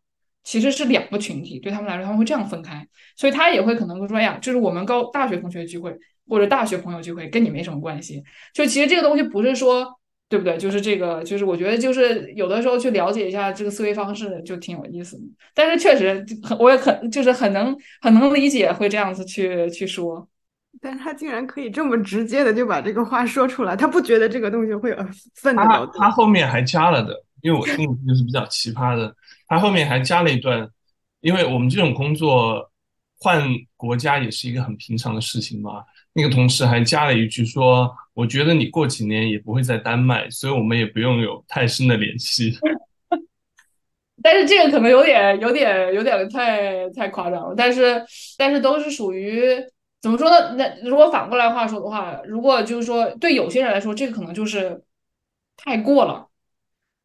其实是两个群体，对他们来说，他们会这样分开，所以他也会可能会说哎呀，就是我们高大学同学聚会或者大学朋友聚会，跟你没什么关系。就其实这个东西不是说，对不对？就是这个，就是我觉得就是有的时候去了解一下这个思维方式就挺有意思的。但是确实，很我也很就是很能很能理解会这样子去去说。但是他竟然可以这么直接的就把这个话说出来，他不觉得这个东西会分得到。他后面还加了的，因为我听就是比较奇葩的。他后面还加了一段，因为我们这种工作换国家也是一个很平常的事情嘛。那个同事还加了一句说：“我觉得你过几年也不会在丹麦，所以我们也不用有太深的联系。”但是这个可能有点、有点、有点太太夸张了。但是，但是都是属于怎么说呢？那如果反过来话说的话，如果就是说对有些人来说，这个可能就是太过了。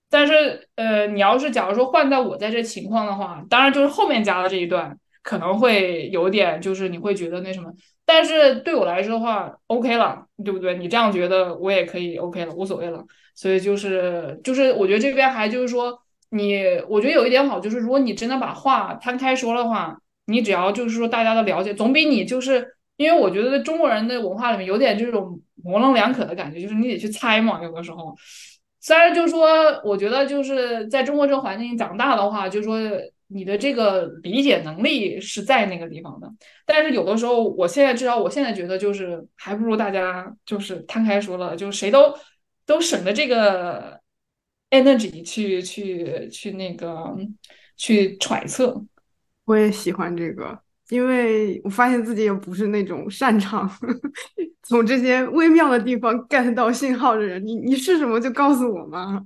但是，呃，你要是假如说换在我在这情况的话，当然就是后面加的这一段可能会有点，就是你会觉得那什么。但是对我来说的话，OK 了，对不对？你这样觉得我也可以 OK 了，无所谓了。所以就是就是，我觉得这边还就是说，你我觉得有一点好，就是如果你真的把话摊开说的话，你只要就是说大家的了解，总比你就是因为我觉得中国人的文化里面有点这种模棱两可的感觉，就是你得去猜嘛，有的时候。虽然就是说，我觉得就是在中国这个环境长大的话，就说你的这个理解能力是在那个地方的。但是有的时候，我现在至少我现在觉得，就是还不如大家就是摊开说了，就谁都都省得这个 energy 去去去那个去揣测。我也喜欢这个。因为我发现自己也不是那种擅长 从这些微妙的地方 get 到信号的人。你你是什么就告诉我吗？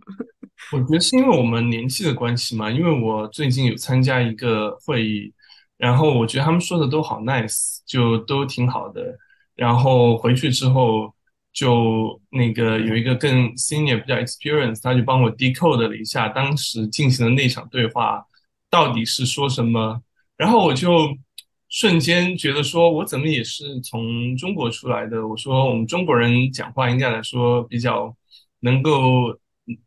我觉得是因为我们年纪的关系嘛。因为我最近有参加一个会议，然后我觉得他们说的都好 nice，就都挺好的。然后回去之后，就那个有一个更 senior 比较 experience，他就帮我 decode 了一下当时进行的那场对话到底是说什么，然后我就。瞬间觉得说，我怎么也是从中国出来的？我说，我们中国人讲话应该来说比较能够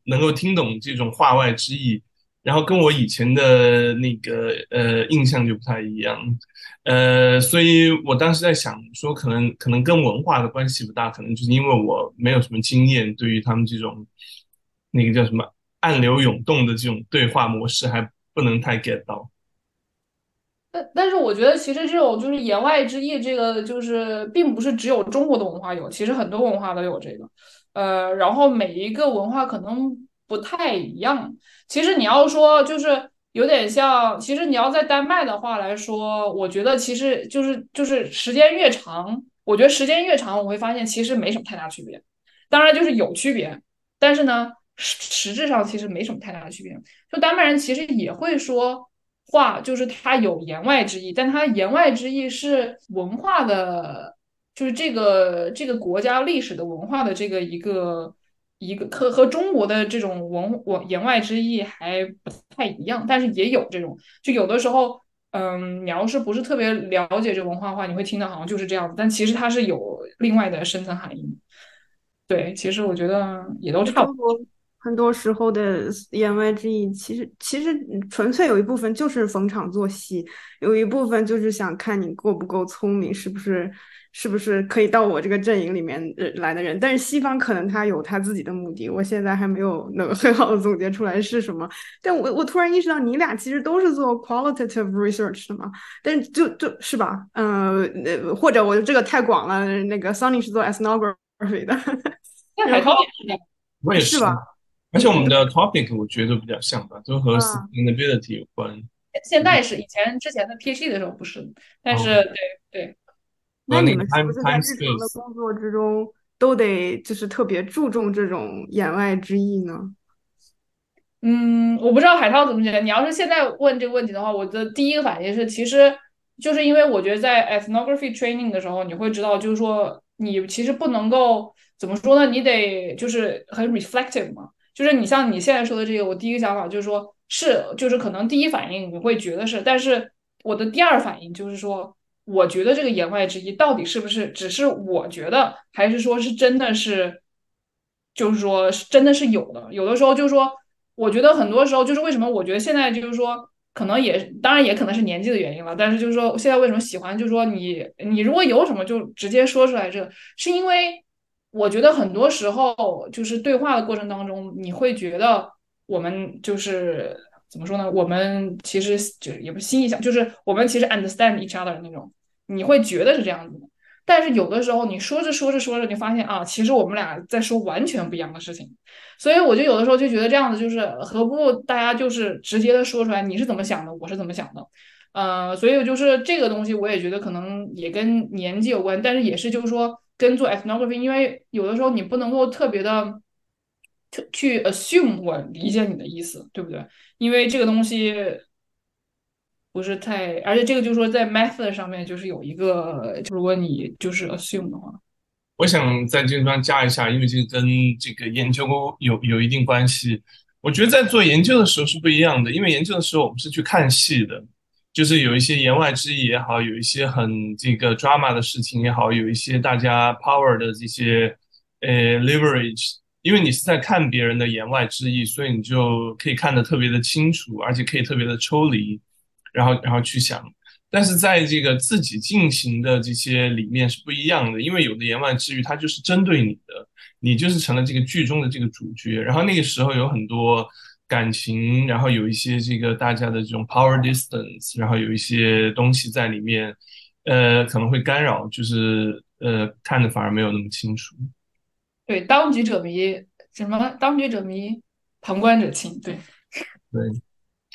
能够听懂这种话外之意，然后跟我以前的那个呃印象就不太一样，呃，所以我当时在想说，可能可能跟文化的关系不大，可能就是因为我没有什么经验，对于他们这种那个叫什么暗流涌动的这种对话模式，还不能太 get 到。但但是我觉得，其实这种就是言外之意，这个就是并不是只有中国的文化有，其实很多文化都有这个。呃，然后每一个文化可能不太一样。其实你要说，就是有点像，其实你要在丹麦的话来说，我觉得其实就是就是时间越长，我觉得时间越长，我会发现其实没什么太大区别。当然就是有区别，但是呢，实实质上其实没什么太大的区别。就丹麦人其实也会说。话就是他有言外之意，但他言外之意是文化的，就是这个这个国家历史的文化的这个一个一个和和中国的这种文文言外之意还不太一样，但是也有这种，就有的时候，嗯，你要是不是特别了解这文化的话，你会听到好像就是这样子，但其实它是有另外的深层含义。对，其实我觉得也都差不多。很多时候的言外之意，其实其实纯粹有一部分就是逢场作戏，有一部分就是想看你够不够聪明，是不是是不是可以到我这个阵营里面来的人。但是西方可能他有他自己的目的，我现在还没有能 很好的总结出来是什么。但我我突然意识到，你俩其实都是做 qualitative research 的嘛？但是就就是吧，嗯，或者我这个太广了。那个 Sunny 是做 ethnography 的，那海涛也是，我也是吧。而且我们的 topic 我觉得比较像吧，都和 sustainability 有关。现在是以前之前的 PhD 的时候不是，但是对对。那你们是不是在日常的工作之中都得就是特别注重这种言外之意呢？嗯，我不知道海涛怎么觉得。你要是现在问这个问题的话，我的第一个反应是，其实就是因为我觉得在 ethnography training 的时候，你会知道，就是说你其实不能够怎么说呢？你得就是很 reflective 嘛。就是你像你现在说的这个，我第一个想法就是说，是就是可能第一反应你会觉得是，但是我的第二反应就是说，我觉得这个言外之意到底是不是只是我觉得，还是说是真的是，就是说是真的是有的。有的时候就是说。我觉得很多时候就是为什么我觉得现在就是说，可能也当然也可能是年纪的原因了，但是就是说现在为什么喜欢，就是说你你如果有什么就直接说出来，这是因为我觉得很多时候就是对话的过程当中，你会觉得我们就是怎么说呢？我们其实就也不是心意想，就是我们其实 understand each other 那种，你会觉得是这样子的。但是有的时候你说着说着说着，你发现啊，其实我们俩在说完全不一样的事情。所以我就有的时候就觉得这样子就是何不大家就是直接的说出来你是怎么想的，我是怎么想的，呃，所以就是这个东西我也觉得可能也跟年纪有关，但是也是就是说跟做 ethnography，因为有的时候你不能够特别的去 assume 我理解你的意思，对不对？因为这个东西不是太，而且这个就是说在 method 上面就是有一个，如果你就是 assume 的话。我想在这个地方加一下，因为这个跟这个研究有有一定关系。我觉得在做研究的时候是不一样的，因为研究的时候我们是去看戏的，就是有一些言外之意也好，有一些很这个 drama 的事情也好，有一些大家 power 的这些呃 leverage，因为你是在看别人的言外之意，所以你就可以看得特别的清楚，而且可以特别的抽离，然后然后去想。但是在这个自己进行的这些里面是不一样的，因为有的言外之语它就是针对你的，你就是成了这个剧中的这个主角。然后那个时候有很多感情，然后有一些这个大家的这种 power distance，然后有一些东西在里面，呃，可能会干扰，就是呃，看的反而没有那么清楚。对，当局者迷，什么？当局者迷，旁观者清。对，对。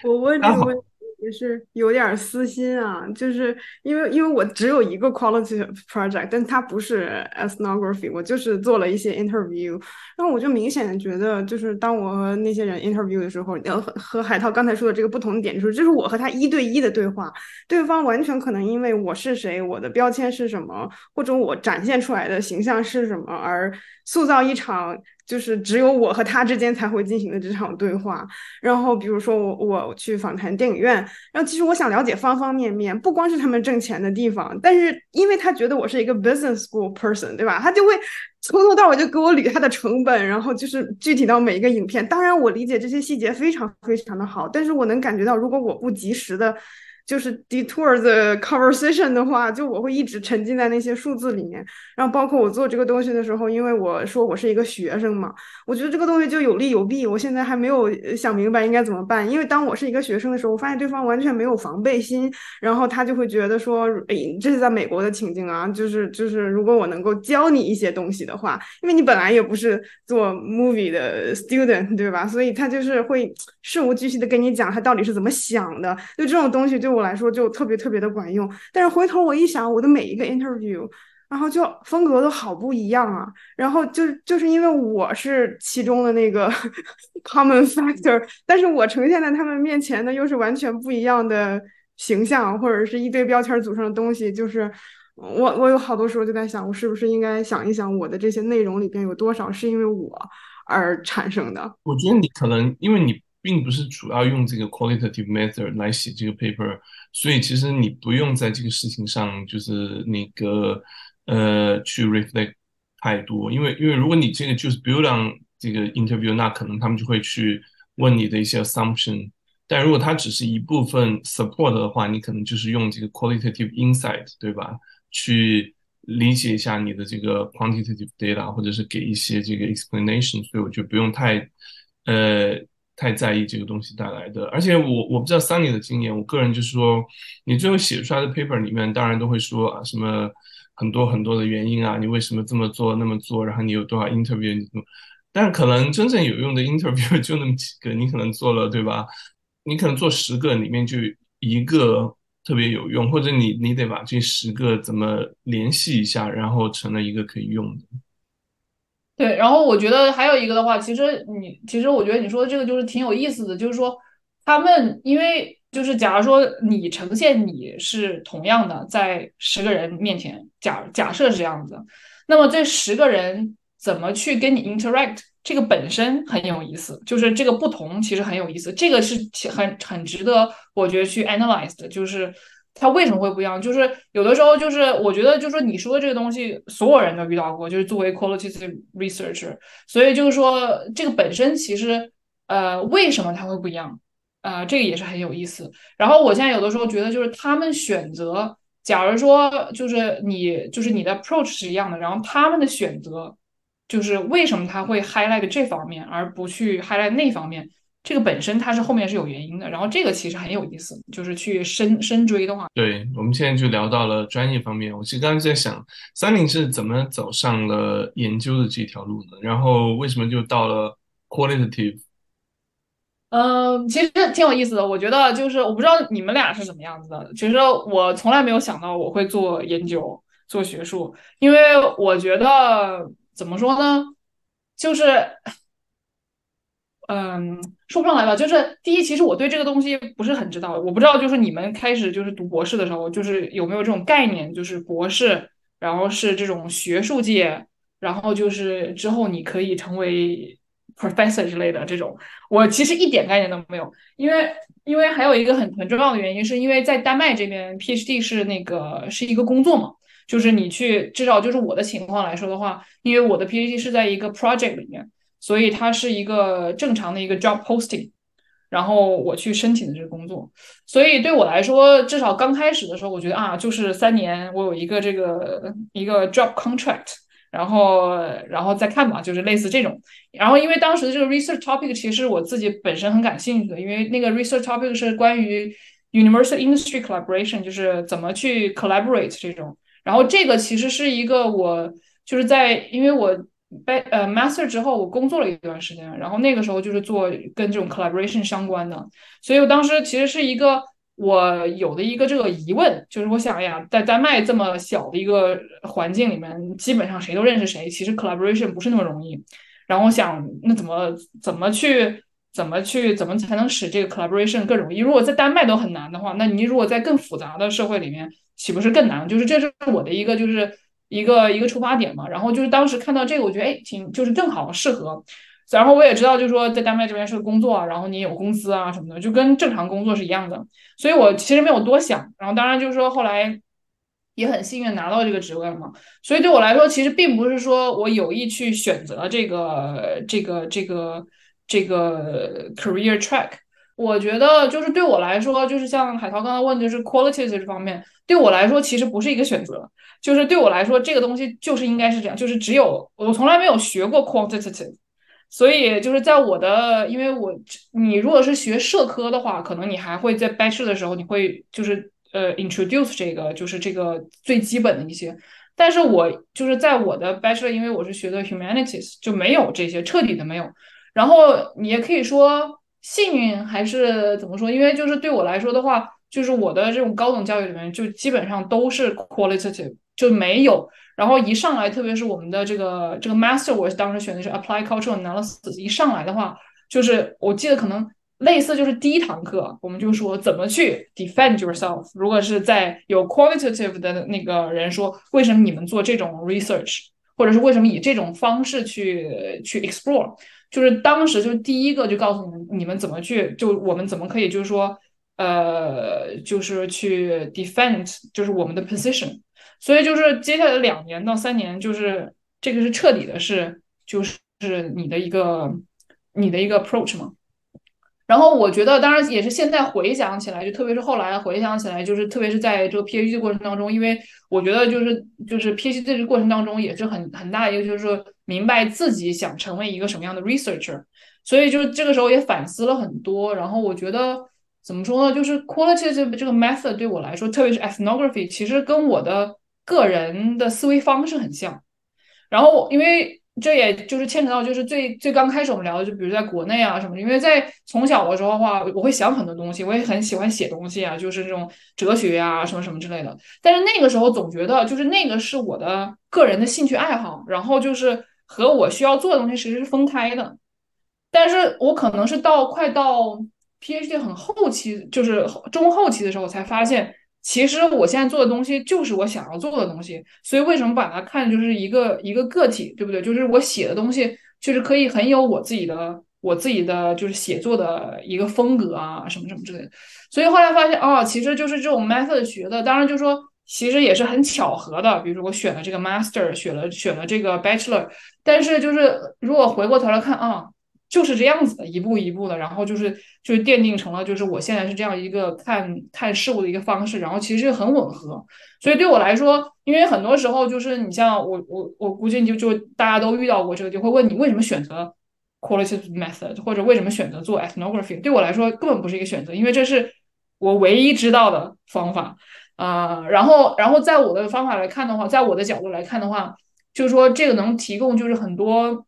我问这个问。也是有点私心啊，就是因为因为我只有一个 quality project，但它不是 ethnography，我就是做了一些 interview，然后我就明显的觉得，就是当我和那些人 interview 的时候，呃，和海涛刚才说的这个不同点就是，就是我和他一对一的对话，对方完全可能因为我是谁，我的标签是什么，或者我展现出来的形象是什么而塑造一场。就是只有我和他之间才会进行的这场对话。然后，比如说我我去访谈电影院，然后其实我想了解方方面面，不光是他们挣钱的地方。但是因为他觉得我是一个 business school person，对吧？他就会从头到尾就给我捋他的成本，然后就是具体到每一个影片。当然，我理解这些细节非常非常的好，但是我能感觉到，如果我不及时的。就是 detour the conversation 的话，就我会一直沉浸在那些数字里面。然后包括我做这个东西的时候，因为我说我是一个学生嘛，我觉得这个东西就有利有弊。我现在还没有想明白应该怎么办。因为当我是一个学生的时候，我发现对方完全没有防备心，然后他就会觉得说，哎，这是在美国的情境啊，就是就是如果我能够教你一些东西的话，因为你本来也不是做 movie 的 student 对吧？所以他就是会 事无巨细的跟你讲他到底是怎么想的。就这种东西就。我来说就特别特别的管用，但是回头我一想，我的每一个 interview，然后就风格都好不一样啊。然后就就是因为我是其中的那个 common factor，但是我呈现在他们面前的又是完全不一样的形象，或者是一堆标签组成的东西。就是我我有好多时候就在想，我是不是应该想一想，我的这些内容里边有多少是因为我而产生的？我觉得你可能因为你。并不是主要用这个 qualitative method 来写这个 paper，所以其实你不用在这个事情上就是那个呃去 reflect 太多，因为因为如果你这个就是 build on 这个 interview，那可能他们就会去问你的一些 assumption，但如果它只是一部分 support 的话，你可能就是用这个 qualitative insight，对吧？去理解一下你的这个 quantitative data，或者是给一些这个 explanation，所以我觉得不用太呃。太在意这个东西带来的，而且我我不知道桑尼的经验，我个人就是说，你最后写出来的 paper 里面，当然都会说啊什么很多很多的原因啊，你为什么这么做那么做，然后你有多少 interview，你但可能真正有用的 interview 就那么几个，你可能做了对吧？你可能做十个里面就一个特别有用，或者你你得把这十个怎么联系一下，然后成了一个可以用的。对，然后我觉得还有一个的话，其实你其实我觉得你说的这个就是挺有意思的，就是说他们因为就是假如说你呈现你是同样的在十个人面前，假假设是这样子，那么这十个人怎么去跟你 interact，这个本身很有意思，就是这个不同其实很有意思，这个是很很值得我觉得去 analyze 的，就是。它为什么会不一样？就是有的时候，就是我觉得，就是你说的这个东西，所有人都遇到过。就是作为 qualitative researcher，所以就是说这个本身其实，呃，为什么它会不一样？啊，这个也是很有意思。然后我现在有的时候觉得，就是他们选择，假如说就是你就是你的 approach 是一样的，然后他们的选择就是为什么他会 highlight 这方面，而不去 highlight 那方面？这个本身它是后面是有原因的，然后这个其实很有意思，就是去深深追的话，对我们现在就聊到了专业方面。我其实刚刚在想，三林是怎么走上了研究的这条路呢？然后为什么就到了 qualitative？嗯，其实挺有意思的。我觉得就是我不知道你们俩是怎么样子的。其实我从来没有想到我会做研究、做学术，因为我觉得怎么说呢，就是。嗯，说不上来吧。就是第一，其实我对这个东西不是很知道。我不知道，就是你们开始就是读博士的时候，就是有没有这种概念，就是博士，然后是这种学术界，然后就是之后你可以成为 professor 之类的这种。我其实一点概念都没有，因为因为还有一个很很重要的原因，是因为在丹麦这边，PhD 是那个是一个工作嘛，就是你去至少就是我的情况来说的话，因为我的 PhD 是在一个 project 里面。所以它是一个正常的一个 job posting，然后我去申请的这个工作。所以对我来说，至少刚开始的时候，我觉得啊，就是三年，我有一个这个一个 job contract，然后然后再看吧，就是类似这种。然后因为当时的这个 research topic 其实我自己本身很感兴趣的，因为那个 research topic 是关于 universal industry collaboration，就是怎么去 collaborate 这种。然后这个其实是一个我就是在因为我。被呃 master 之后，我工作了一段时间，然后那个时候就是做跟这种 collaboration 相关的，所以我当时其实是一个我有的一个这个疑问，就是我想呀，在丹麦这么小的一个环境里面，基本上谁都认识谁，其实 collaboration 不是那么容易。然后我想，那怎么怎么去怎么去怎么才能使这个 collaboration 更容易？如果在丹麦都很难的话，那你如果在更复杂的社会里面，岂不是更难？就是这是我的一个就是。一个一个出发点嘛，然后就是当时看到这个，我觉得哎，挺就是正好适合。然后我也知道，就是说在丹麦这边是工作，然后你有工资啊什么的，就跟正常工作是一样的。所以我其实没有多想。然后当然就是说后来也很幸运拿到这个职位了嘛。所以对我来说，其实并不是说我有意去选择这个这个这个这个 career track。我觉得就是对我来说，就是像海涛刚刚问，就是 quality 这方面，对我来说其实不是一个选择。就是对我来说，这个东西就是应该是这样，就是只有我从来没有学过 quantitative，所以就是在我的，因为我你如果是学社科的话，可能你还会在 bachelor 的时候，你会就是呃 introduce 这个就是这个最基本的一些，但是我就是在我的 bachelor，因为我是学的 humanities，就没有这些彻底的没有，然后你也可以说幸运还是怎么说，因为就是对我来说的话，就是我的这种高等教育里面就基本上都是 qualitative。就没有，然后一上来，特别是我们的这个这个 master，我当时选的是 apply cultural analysis。一上来的话，就是我记得可能类似，就是第一堂课，我们就说怎么去 defend yourself。如果是在有 qualitative 的那个人说，为什么你们做这种 research，或者是为什么以这种方式去去 explore，就是当时就第一个就告诉你们，你们怎么去，就我们怎么可以就是说，呃，就是去 defend，就是我们的 position。所以就是接下来两年到三年，就是这个是彻底的，是就是你的一个你的一个 approach 嘛。然后我觉得，当然也是现在回想起来，就特别是后来回想起来，就是特别是在这个 PhD 过程当中，因为我觉得就是就是 PhD 这个过程当中也是很很大一个，就是说明白自己想成为一个什么样的 researcher。所以就是这个时候也反思了很多。然后我觉得怎么说呢，就是 qualitative 这个 method 对我来说，特别是 ethnography，其实跟我的个人的思维方式很像，然后因为这也就是牵扯到就是最最刚开始我们聊的，就比如在国内啊什么，因为在从小的时候的话，我会想很多东西，我也很喜欢写东西啊，就是这种哲学啊什么什么之类的。但是那个时候总觉得就是那个是我的个人的兴趣爱好，然后就是和我需要做的东西其实是分开的。但是我可能是到快到 PhD 很后期，就是中后期的时候，我才发现，其实我现在做的东西就是我想要做的东西。所以为什么把它看就是一个一个个体，对不对？就是我写的东西，就是可以很有我自己的我自己的就是写作的一个风格啊，什么什么之类的。所以后来发现，哦，其实就是这种 method 学的，当然就说其实也是很巧合的。比如说我选了这个 master，选了选了这个 bachelor，但是就是如果回过头来看啊。就是这样子的，一步一步的，然后就是就是奠定成了，就是我现在是这样一个看看事物的一个方式，然后其实很吻合。所以对我来说，因为很多时候就是你像我我我估计你就就大家都遇到过这个，就会问你为什么选择 qualitative method，或者为什么选择做 ethnography。对我来说根本不是一个选择，因为这是我唯一知道的方法啊。然后然后在我的方法来看的话，在我的角度来看的话，就是说这个能提供就是很多。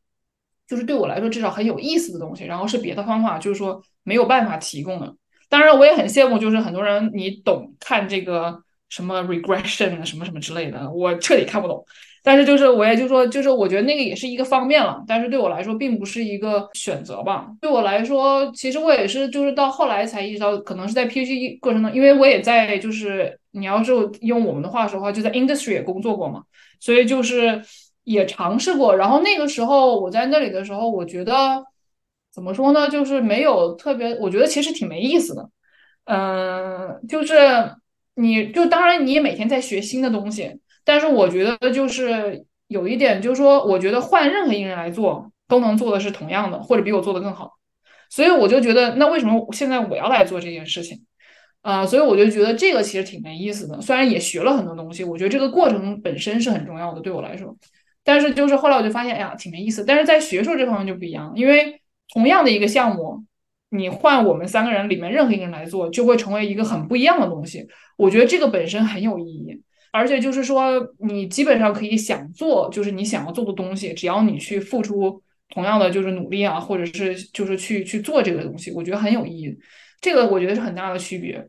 就是对我来说至少很有意思的东西，然后是别的方法就是说没有办法提供的。当然，我也很羡慕，就是很多人你懂看这个什么 regression 什么什么之类的，我彻底看不懂。但是就是我也就说，就是我觉得那个也是一个方面了，但是对我来说并不是一个选择吧。对我来说，其实我也是就是到后来才意识到，可能是在 PhD 过程中，因为我也在就是你要是用我们的话说话，就在 industry 也工作过嘛，所以就是。也尝试过，然后那个时候我在那里的时候，我觉得怎么说呢，就是没有特别，我觉得其实挺没意思的。嗯，就是你就当然你也每天在学新的东西，但是我觉得就是有一点，就是说，我觉得换任何一个人来做，都能做的是同样的，或者比我做的更好。所以我就觉得，那为什么现在我要来做这件事情？啊，所以我就觉得这个其实挺没意思的。虽然也学了很多东西，我觉得这个过程本身是很重要的，对我来说。但是就是后来我就发现，哎呀，挺没意思。但是在学术这方面就不一样，因为同样的一个项目，你换我们三个人里面任何一个人来做，就会成为一个很不一样的东西。我觉得这个本身很有意义，而且就是说，你基本上可以想做，就是你想要做的东西，只要你去付出同样的就是努力啊，或者是就是去去做这个东西，我觉得很有意义。这个我觉得是很大的区别。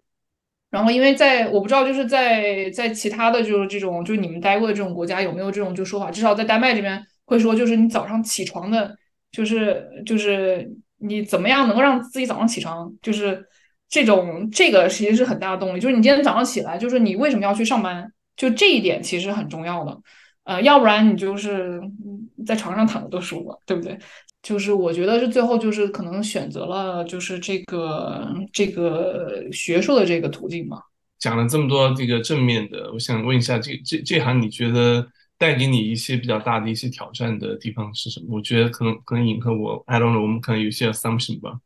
然后，因为在我不知道，就是在在其他的就是这种，就是你们待过的这种国家有没有这种就说法？至少在丹麦这边会说，就是你早上起床的，就是就是你怎么样能够让自己早上起床，就是这种这个其实是很大的动力。就是你今天早上起来，就是你为什么要去上班？就这一点其实很重要的。呃，要不然你就是在床上躺着都舒服，对不对？就是我觉得是最后就是可能选择了就是这个这个学术的这个途径嘛。讲了这么多这个正面的，我想问一下，这这这行你觉得带给你一些比较大的一些挑战的地方是什么？我觉得可能可能尹和我，I don't know，我们可能有些 assumption 吧。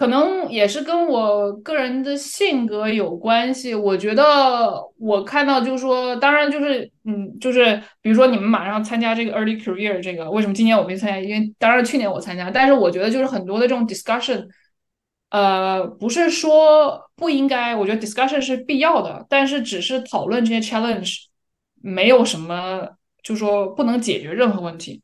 可能也是跟我个人的性格有关系。我觉得我看到就是说，当然就是嗯，就是比如说你们马上参加这个 early career 这个，为什么今年我没参加？因为当然去年我参加，但是我觉得就是很多的这种 discussion，呃，不是说不应该，我觉得 discussion 是必要的，但是只是讨论这些 challenge，没有什么，就说不能解决任何问题。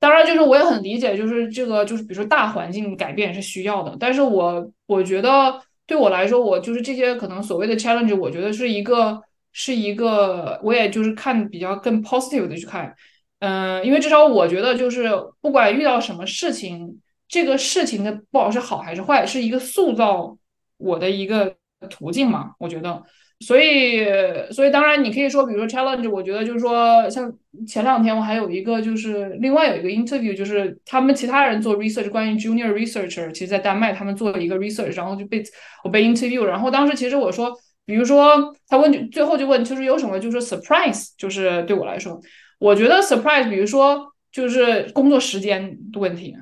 当然，就是我也很理解，就是这个，就是比如说大环境改变是需要的。但是我我觉得对我来说，我就是这些可能所谓的 challenge，我觉得是一个是一个，我也就是看比较更 positive 的去看，嗯，因为至少我觉得就是不管遇到什么事情，这个事情的不管是好还是坏，是一个塑造我的一个途径嘛，我觉得。所以，所以当然，你可以说，比如说 challenge，我觉得就是说，像前两天我还有一个，就是另外有一个 interview，就是他们其他人做 research，关于 junior researcher，其实，在丹麦他们做了一个 research，然后就被我被 interview，然后当时其实我说，比如说他问，最后就问，就是有什么，就是 surprise，就是对我来说，我觉得 surprise，比如说就是工作时间的问题，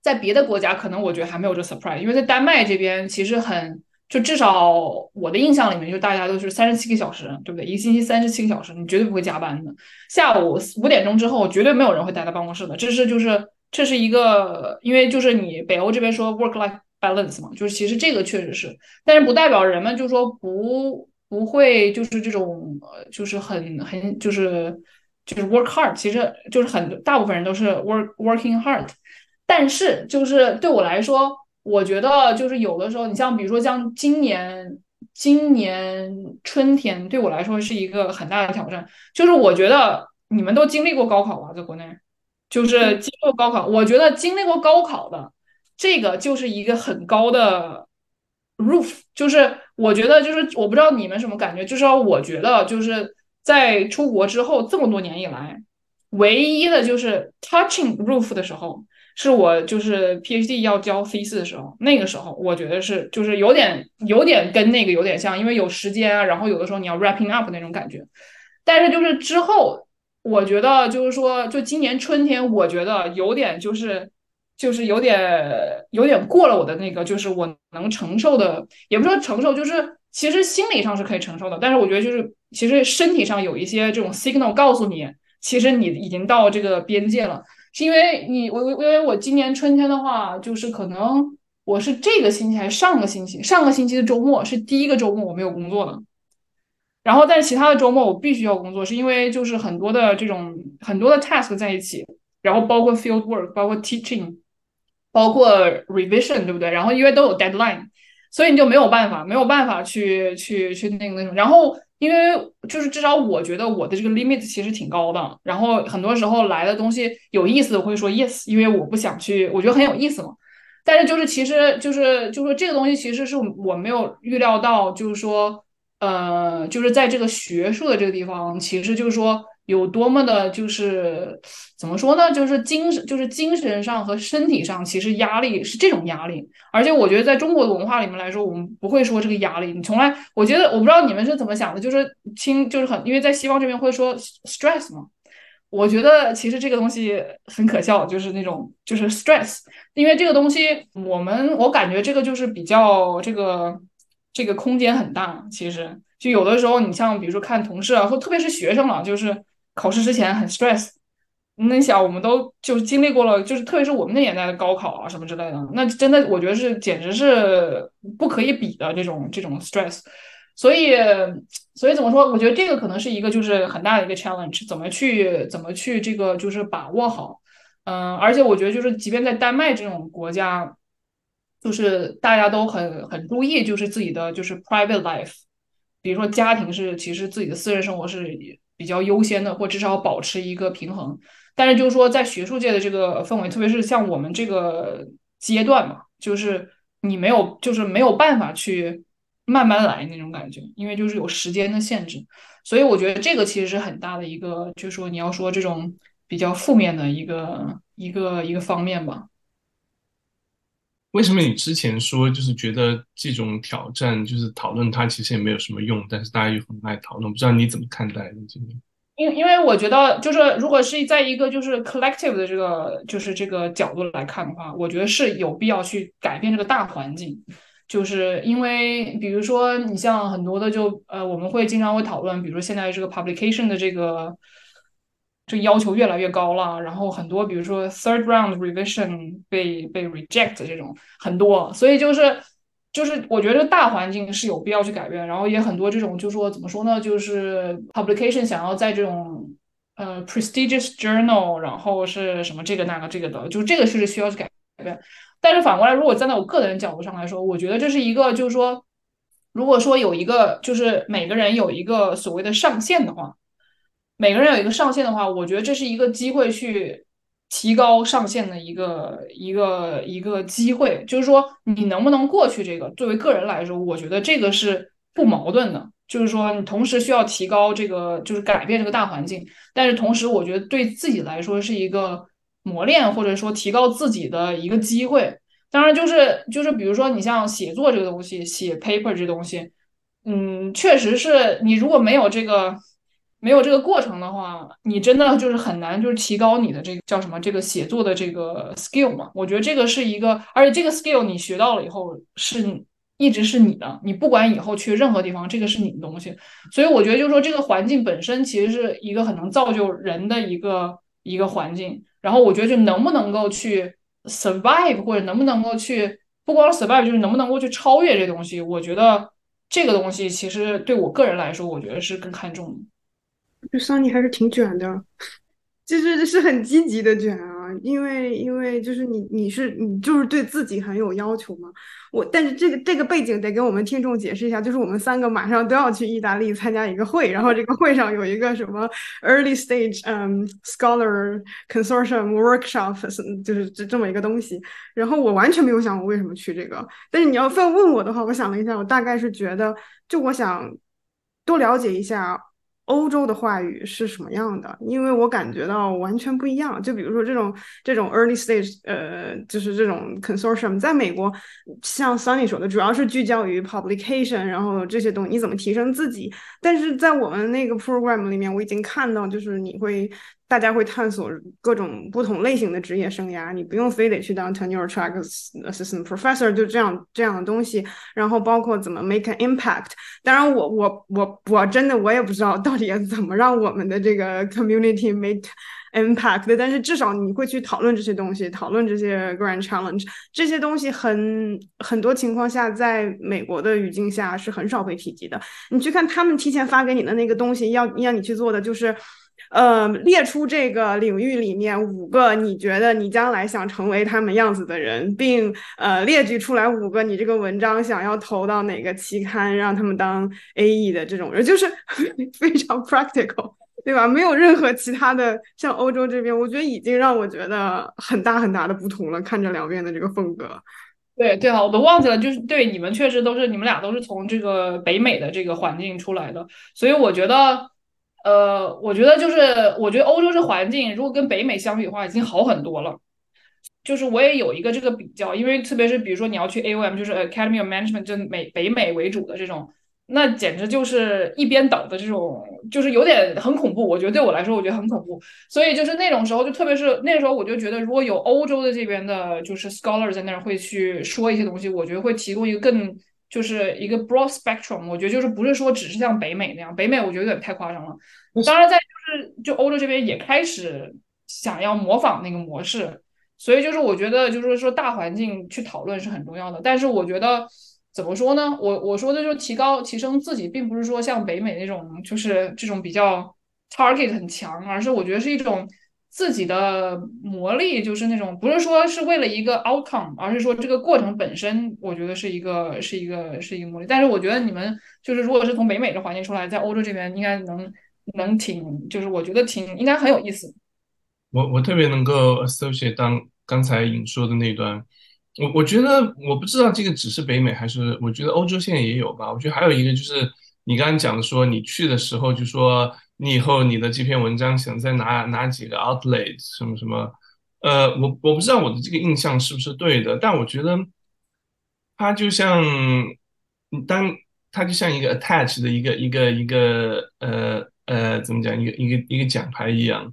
在别的国家可能我觉得还没有这 surprise，因为在丹麦这边其实很。就至少我的印象里面，就大家都是三十七个小时，对不对？一个星期三十七个小时，你绝对不会加班的。下午五点钟之后，绝对没有人会待在办公室的。这是就是这是一个，因为就是你北欧这边说 work life balance 嘛，就是其实这个确实是，但是不代表人们就说不不会就是这种就是很很就是就是 work hard，其实就是很大部分人都是 work working hard，但是就是对我来说。我觉得就是有的时候，你像比如说像今年，今年春天对我来说是一个很大的挑战。就是我觉得你们都经历过高考吧？在国内，就是经历过高考。我觉得经历过高考的这个就是一个很高的 roof，就是我觉得就是我不知道你们什么感觉，至少我觉得就是在出国之后这么多年以来，唯一的就是 touching roof 的时候。是我就是 PhD 要交 C 四的时候，那个时候我觉得是就是有点有点跟那个有点像，因为有时间啊，然后有的时候你要 wrapping up 那种感觉。但是就是之后，我觉得就是说，就今年春天，我觉得有点就是就是有点有点过了我的那个，就是我能承受的，也不说承受，就是其实心理上是可以承受的，但是我觉得就是其实身体上有一些这种 signal 告诉你，其实你已经到这个边界了。是因为你我我因为我今年春天的话，就是可能我是这个星期还是上个星期，上个星期的周末是第一个周末我没有工作的，然后但是其他的周末我必须要工作，是因为就是很多的这种很多的 task 在一起，然后包括 field work，包括 teaching，包括 revision，对不对？然后因为都有 deadline，所以你就没有办法没有办法去去去那个那种，然后。因为就是至少我觉得我的这个 limit 其实挺高的，然后很多时候来的东西有意思，我会说 yes，因为我不想去，我觉得很有意思嘛。但是就是其实就是就是说这个东西其实是我没有预料到，就是说呃，就是在这个学术的这个地方，其实就是说。有多么的，就是怎么说呢？就是精神，就是精神上和身体上，其实压力是这种压力。而且我觉得，在中国的文化里面来说，我们不会说这个压力。你从来，我觉得，我不知道你们是怎么想的，就是轻，就是很，因为在西方这边会说 stress 嘛。我觉得其实这个东西很可笑，就是那种就是 stress，因为这个东西，我们我感觉这个就是比较这个这个空间很大。其实就有的时候，你像比如说看同事啊，或特别是学生了，就是。考试之前很 stress，那你想，我们都就经历过了，就是特别是我们那年代的高考啊什么之类的，那真的我觉得是简直是不可以比的这种这种 stress。所以，所以怎么说？我觉得这个可能是一个就是很大的一个 challenge，怎么去怎么去这个就是把握好。嗯，而且我觉得就是即便在丹麦这种国家，就是大家都很很注意，就是自己的就是 private life，比如说家庭是其实自己的私人生活是。比较优先的，或至少保持一个平衡。但是就是说，在学术界的这个氛围，特别是像我们这个阶段嘛，就是你没有，就是没有办法去慢慢来那种感觉，因为就是有时间的限制。所以我觉得这个其实是很大的一个，就是说你要说这种比较负面的一个一个一个方面吧。为什么你之前说就是觉得这种挑战就是讨论它其实也没有什么用，但是大家又很爱讨论，不知道你怎么看待呢？这个？因因为我觉得就是如果是在一个就是 collective 的这个就是这个角度来看的话，我觉得是有必要去改变这个大环境，就是因为比如说你像很多的就呃我们会经常会讨论，比如说现在这个 publication 的这个。这要求越来越高了，然后很多，比如说 third round revision 被被 reject 这种很多，所以就是就是我觉得大环境是有必要去改变，然后也很多这种就说怎么说呢，就是 publication 想要在这种呃 prestigious journal，然后是什么这个那个这个的，就这个是需要去改变。但是反过来，如果站在我个人角度上来说，我觉得这是一个就是说，如果说有一个就是每个人有一个所谓的上限的话。每个人有一个上限的话，我觉得这是一个机会去提高上限的一个一个一个机会。就是说，你能不能过去这个？作为个人来说，我觉得这个是不矛盾的。就是说，你同时需要提高这个，就是改变这个大环境，但是同时，我觉得对自己来说是一个磨练，或者说提高自己的一个机会。当然，就是就是比如说，你像写作这个东西，写 paper 这东西，嗯，确实是你如果没有这个。没有这个过程的话，你真的就是很难，就是提高你的这个叫什么这个写作的这个 skill 嘛？我觉得这个是一个，而且这个 skill 你学到了以后是一直是你的，你不管以后去任何地方，这个是你的东西。所以我觉得就是说，这个环境本身其实是一个很能造就人的一个一个环境。然后我觉得就能不能够去 survive，或者能不能够去不光 survive，就是能不能够去超越这东西。我觉得这个东西其实对我个人来说，我觉得是更看重的。就桑尼还是挺卷的，就是是很积极的卷啊，因为因为就是你你是你就是对自己很有要求嘛。我但是这个这个背景得给我们听众解释一下，就是我们三个马上都要去意大利参加一个会，然后这个会上有一个什么 early stage 嗯 scholar consortium workshop，就是这这么一个东西。然后我完全没有想我为什么去这个，但是你要非要问我的话，我想了一下，我大概是觉得就我想多了解一下。欧洲的话语是什么样的？因为我感觉到完全不一样。就比如说这种这种 early stage，呃，就是这种 consortium，在美国，像 Sunny 说的，主要是聚焦于 publication，然后这些东西你怎么提升自己。但是在我们那个 program 里面，我已经看到，就是你会。大家会探索各种不同类型的职业生涯，你不用非得去当 tenure track assistant professor，就这样这样的东西。然后包括怎么 make an impact。当然，我我我我真的我也不知道到底要怎么让我们的这个 community make impact。但是至少你会去讨论这些东西，讨论这些 grand challenge。这些东西很很多情况下，在美国的语境下是很少被提及的。你去看他们提前发给你的那个东西，要让你去做的就是。呃，列出这个领域里面五个你觉得你将来想成为他们样子的人，并呃列举出来五个你这个文章想要投到哪个期刊，让他们当 A E 的这种人，就是 非常 practical，对吧？没有任何其他的，像欧洲这边，我觉得已经让我觉得很大很大的不同了。看着两边的这个风格，对对啊，我都忘记了，就是对你们确实都是你们俩都是从这个北美的这个环境出来的，所以我觉得。呃，我觉得就是，我觉得欧洲这环境如果跟北美相比的话，已经好很多了。就是我也有一个这个比较，因为特别是比如说你要去 A O M，就是 Academy of Management，就美北美为主的这种，那简直就是一边倒的这种，就是有点很恐怖。我觉得对我来说，我觉得很恐怖。所以就是那种时候，就特别是那时候，我就觉得如果有欧洲的这边的，就是 scholar 在那儿会去说一些东西，我觉得会提供一个更。就是一个 broad spectrum，我觉得就是不是说只是像北美那样，北美我觉得有点太夸张了。当然，在就是就欧洲这边也开始想要模仿那个模式，所以就是我觉得就是说大环境去讨论是很重要的。但是我觉得怎么说呢？我我说的就是提高提升自己，并不是说像北美那种就是这种比较 target 很强，而是我觉得是一种。自己的魔力就是那种，不是说是为了一个 outcome，而是说这个过程本身，我觉得是一个是一个是一个魔力。但是我觉得你们就是如果是从北美的环境出来，在欧洲这边应该能能挺，就是我觉得挺应该很有意思。我我特别能够 associate 当刚才引说的那段，我我觉得我不知道这个只是北美还是我觉得欧洲现在也有吧。我觉得还有一个就是你刚刚讲的说你去的时候就说。你以后你的这篇文章想在哪哪几个 outlet 什么什么，呃，我我不知道我的这个印象是不是对的，但我觉得它就像当它就像一个 attach 的一个一个一个呃呃怎么讲一个一个一个奖牌一样，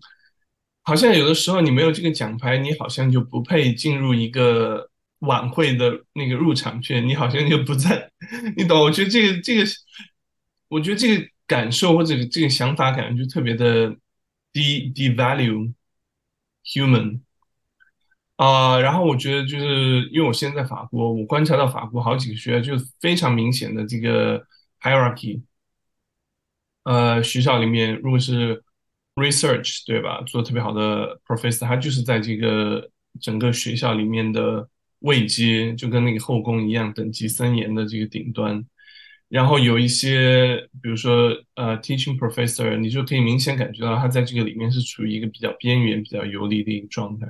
好像有的时候你没有这个奖牌，你好像就不配进入一个晚会的那个入场券，你好像就不在，你懂？我觉得这个这个，我觉得这个。感受或者这个想法，感觉就特别的低低 value human 啊。然后我觉得就是因为我现在在法国，我观察到法国好几个学校就非常明显的这个 hierarchy。呃，学校里面如果是 research 对吧，做特别好的 professor，他就是在这个整个学校里面的位阶，就跟那个后宫一样，等级森严的这个顶端。然后有一些，比如说呃，teaching professor，你就可以明显感觉到他在这个里面是处于一个比较边缘、比较游离的一个状态。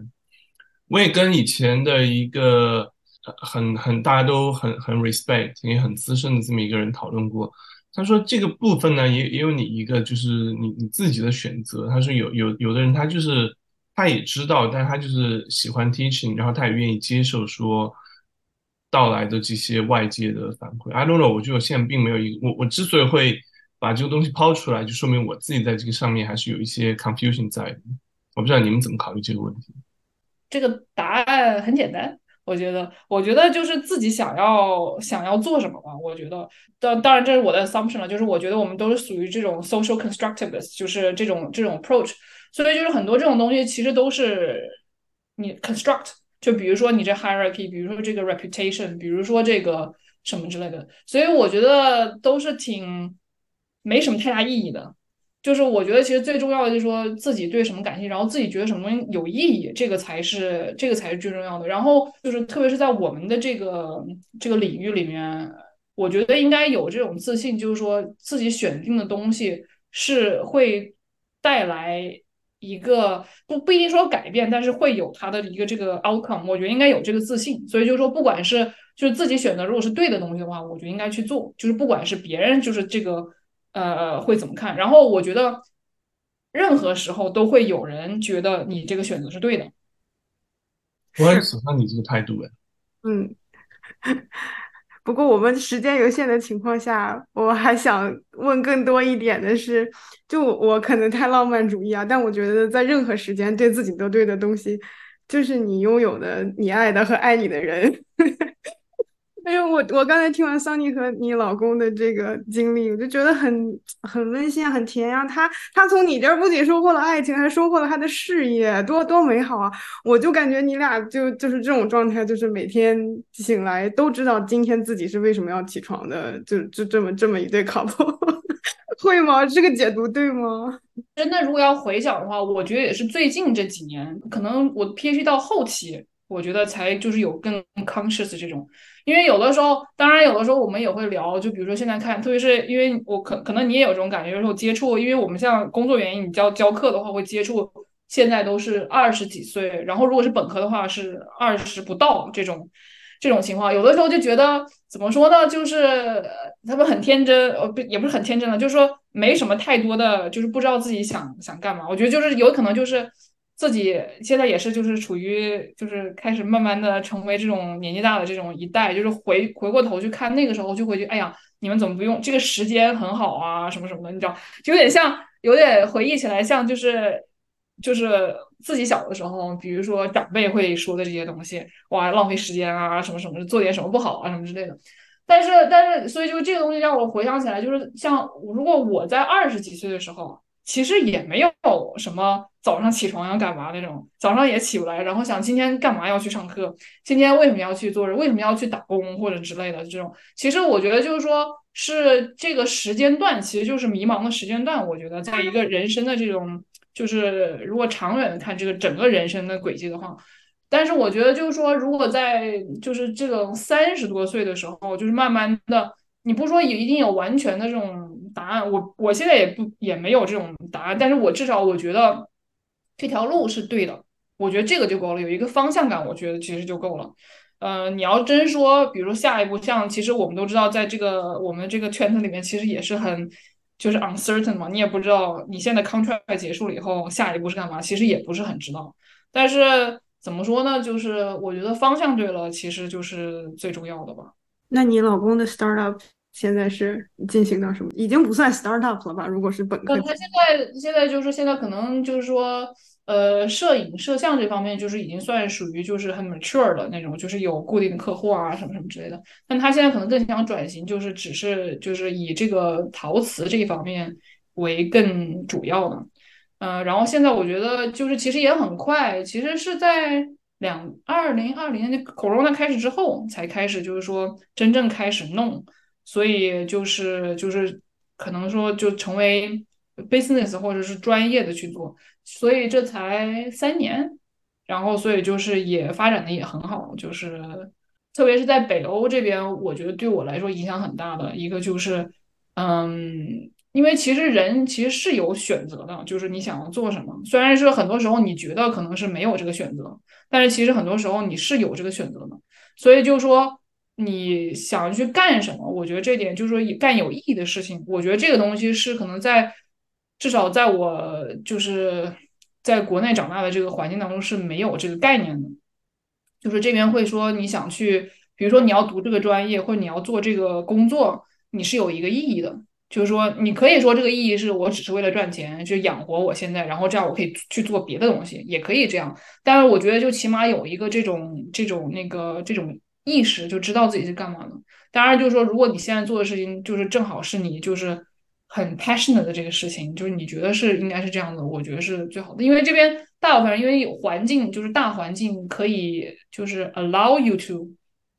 我也跟以前的一个很很大家都很很 respect 也很资深的这么一个人讨论过。他说这个部分呢，也也有你一个就是你你自己的选择。他说有有有的人他就是他也知道，但他就是喜欢 teaching，然后他也愿意接受说。到来的这些外界的反馈，I don't know，我觉得我现在并没有一个我我之所以会把这个东西抛出来，就说明我自己在这个上面还是有一些 confusion 在的。我不知道你们怎么考虑这个问题。这个答案很简单，我觉得，我觉得就是自己想要想要做什么吧。我觉得，当当然这是我的 assumption 了，就是我觉得我们都是属于这种 social constructivist，就是这种这种 approach。所以就是很多这种东西其实都是你 construct。就比如说你这 hierarchy，比如说这个 reputation，比如说这个什么之类的，所以我觉得都是挺没什么太大意义的。就是我觉得其实最重要的就是说自己对什么感兴趣，然后自己觉得什么有意义，这个才是这个才是最重要的。然后就是特别是在我们的这个这个领域里面，我觉得应该有这种自信，就是说自己选定的东西是会带来一个不不一定说改变，但是会有他的一个这个 outcome。我觉得应该有这个自信，所以就是说不管是就是自己选择如果是对的东西的话，我觉得应该去做，就是不管是别人就是这个。呃，会怎么看？然后我觉得，任何时候都会有人觉得你这个选择是对的。我很喜欢你这个态度哎。嗯，不过我们时间有限的情况下，我还想问更多一点的是，就我可能太浪漫主义啊，但我觉得在任何时间对自己都对的东西，就是你拥有的、你爱的和爱你的人。哎呦，我我刚才听完桑尼和你老公的这个经历，我就觉得很很温馨，很甜呀。他他从你这儿不仅收获了爱情，还收获了他的事业，多多美好啊！我就感觉你俩就就是这种状态，就是每天醒来都知道今天自己是为什么要起床的，就就这么这么一对 couple，会吗？这个解读对吗？真的，如果要回想的话，我觉得也是最近这几年，可能我 PH 到后期，我觉得才就是有更 conscious 这种。因为有的时候，当然有的时候我们也会聊，就比如说现在看，特别是因为我可可能你也有这种感觉，有时候接触，因为我们像工作原因，你教教课的话会接触，现在都是二十几岁，然后如果是本科的话是二十不到这种这种情况，有的时候就觉得怎么说呢，就是他们很天真，呃不也不是很天真的，就是说没什么太多的，就是不知道自己想想干嘛。我觉得就是有可能就是。自己现在也是，就是处于，就是开始慢慢的成为这种年纪大的这种一代，就是回回过头去看那个时候，就会觉得，哎呀，你们怎么不用这个时间很好啊，什么什么的，你知道，就有点像，有点回忆起来像，就是就是自己小的时候，比如说长辈会说的这些东西，哇，浪费时间啊，什么什么，做点什么不好啊，什么之类的。但是但是，所以就这个东西让我回想起来，就是像如果我在二十几岁的时候。其实也没有什么早上起床要干嘛那种，早上也起不来，然后想今天干嘛要去上课，今天为什么要去做，为什么要去打工或者之类的这种。其实我觉得就是说，是这个时间段，其实就是迷茫的时间段。我觉得在一个人生的这种，就是如果长远的看这个整个人生的轨迹的话，但是我觉得就是说，如果在就是这种三十多岁的时候，就是慢慢的。你不说也一定有完全的这种答案，我我现在也不也没有这种答案，但是我至少我觉得这条路是对的，我觉得这个就够了，有一个方向感，我觉得其实就够了。呃，你要真说，比如说下一步，像其实我们都知道，在这个我们这个圈子里面，其实也是很就是 uncertain 嘛，你也不知道你现在 contract 结束了以后下一步是干嘛，其实也不是很知道。但是怎么说呢，就是我觉得方向对了，其实就是最重要的吧。那你老公的 startup 现在是进行到什么？已经不算 startup 了吧？如果是本科，他现在现在就是现在可能就是说，呃，摄影摄像这方面就是已经算属于就是很 mature 的那种，就是有固定的客户啊什么什么之类的。但他现在可能更想转型，就是只是就是以这个陶瓷这一方面为更主要的。嗯，然后现在我觉得就是其实也很快，其实是在。两二零二零年 corona 开始之后，才开始就是说真正开始弄，所以就是就是可能说就成为 business 或者是专业的去做，所以这才三年，然后所以就是也发展的也很好，就是特别是在北欧这边，我觉得对我来说影响很大的一个就是，嗯。因为其实人其实是有选择的，就是你想要做什么。虽然是很多时候你觉得可能是没有这个选择，但是其实很多时候你是有这个选择的。所以就说，你想去干什么，我觉得这点就是说干有意义的事情。我觉得这个东西是可能在至少在我就是在国内长大的这个环境当中是没有这个概念的。就是这边会说你想去，比如说你要读这个专业或者你要做这个工作，你是有一个意义的。就是说，你可以说这个意义是我只是为了赚钱，就养活我现在，然后这样我可以去做别的东西，也可以这样。但是我觉得，就起码有一个这种这种那个这种意识，就知道自己是干嘛的。当然，就是说，如果你现在做的事情就是正好是你就是很 passionate 的这个事情，就是你觉得是应该是这样的，我觉得是最好的。因为这边大部分人因为环境就是大环境可以就是 allow you to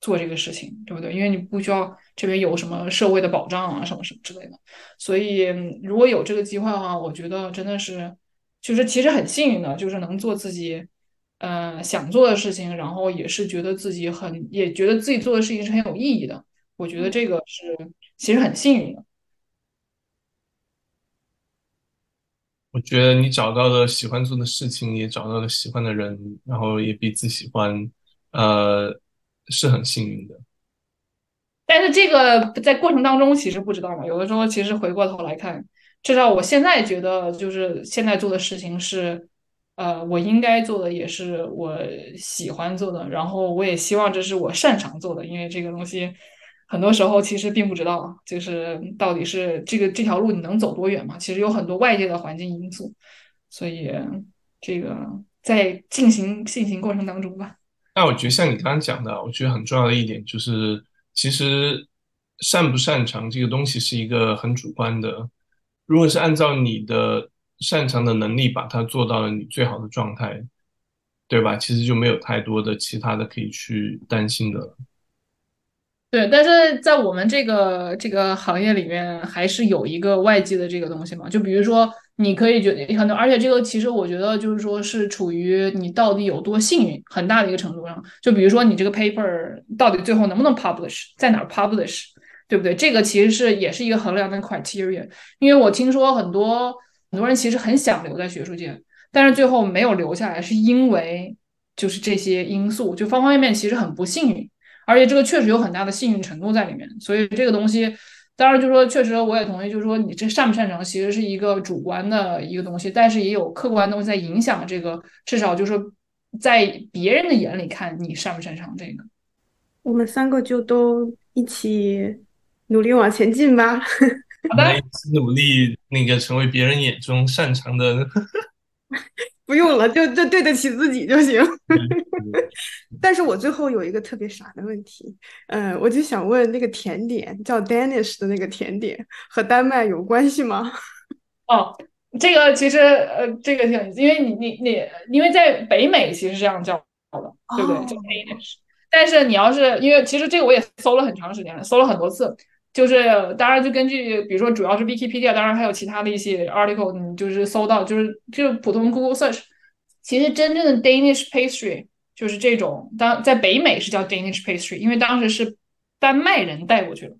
做这个事情，对不对？因为你不需要。这边有什么社会的保障啊，什么什么之类的。所以如果有这个机会的话，我觉得真的是，就是其实很幸运的，就是能做自己，呃，想做的事情，然后也是觉得自己很，也觉得自己做的事情是很有意义的。我觉得这个是其实很幸运的。我觉得你找到了喜欢做的事情，也找到了喜欢的人，然后也彼此喜欢，呃，是很幸运的。但是这个在过程当中其实不知道嘛，有的时候其实回过头来看，至少我现在觉得，就是现在做的事情是，呃，我应该做的，也是我喜欢做的，然后我也希望这是我擅长做的，因为这个东西。很多时候其实并不知道，就是到底是这个这条路你能走多远嘛？其实有很多外界的环境因素，所以这个在进行进行过程当中吧。那我觉得像你刚刚讲的，我觉得很重要的一点就是，其实擅不擅长这个东西是一个很主观的。如果是按照你的擅长的能力把它做到了你最好的状态，对吧？其实就没有太多的其他的可以去担心的。对，但是在我们这个这个行业里面，还是有一个外界的这个东西嘛。就比如说，你可以觉得很多，而且这个其实我觉得就是说是处于你到底有多幸运很大的一个程度上。就比如说你这个 paper 到底最后能不能 publish，在哪 publish，对不对？这个其实是也是一个衡量的 criteria。因为我听说很多很多人其实很想留在学术界，但是最后没有留下来，是因为就是这些因素，就方方面面其实很不幸运。而且这个确实有很大的幸运程度在里面，所以这个东西，当然就是说，确实我也同意，就是说你这擅不擅长，其实是一个主观的一个东西，但是也有客观东西在影响这个，至少就是在别人的眼里看你擅不擅长这个。我们三个就都一起努力往前进吧。好的，一起努力那个成为别人眼中擅长的。不用了，就就对得起自己就行。但是我最后有一个特别傻的问题，嗯，我就想问那个甜点叫 Danish 的那个甜点和丹麦有关系吗？哦，这个其实呃，这个挺，因为你你你，因为在北美其实这样叫的，对不对？叫 Danish。但是你要是因为其实这个我也搜了很长时间了，搜了很多次。就是当然，就根据比如说，主要是 Wikipedia，当然还有其他的一些 article，你就是搜到，就是就普通 Google search，其实真正的 Danish pastry 就是这种，当在北美是叫 Danish pastry，因为当时是丹麦人带过去的。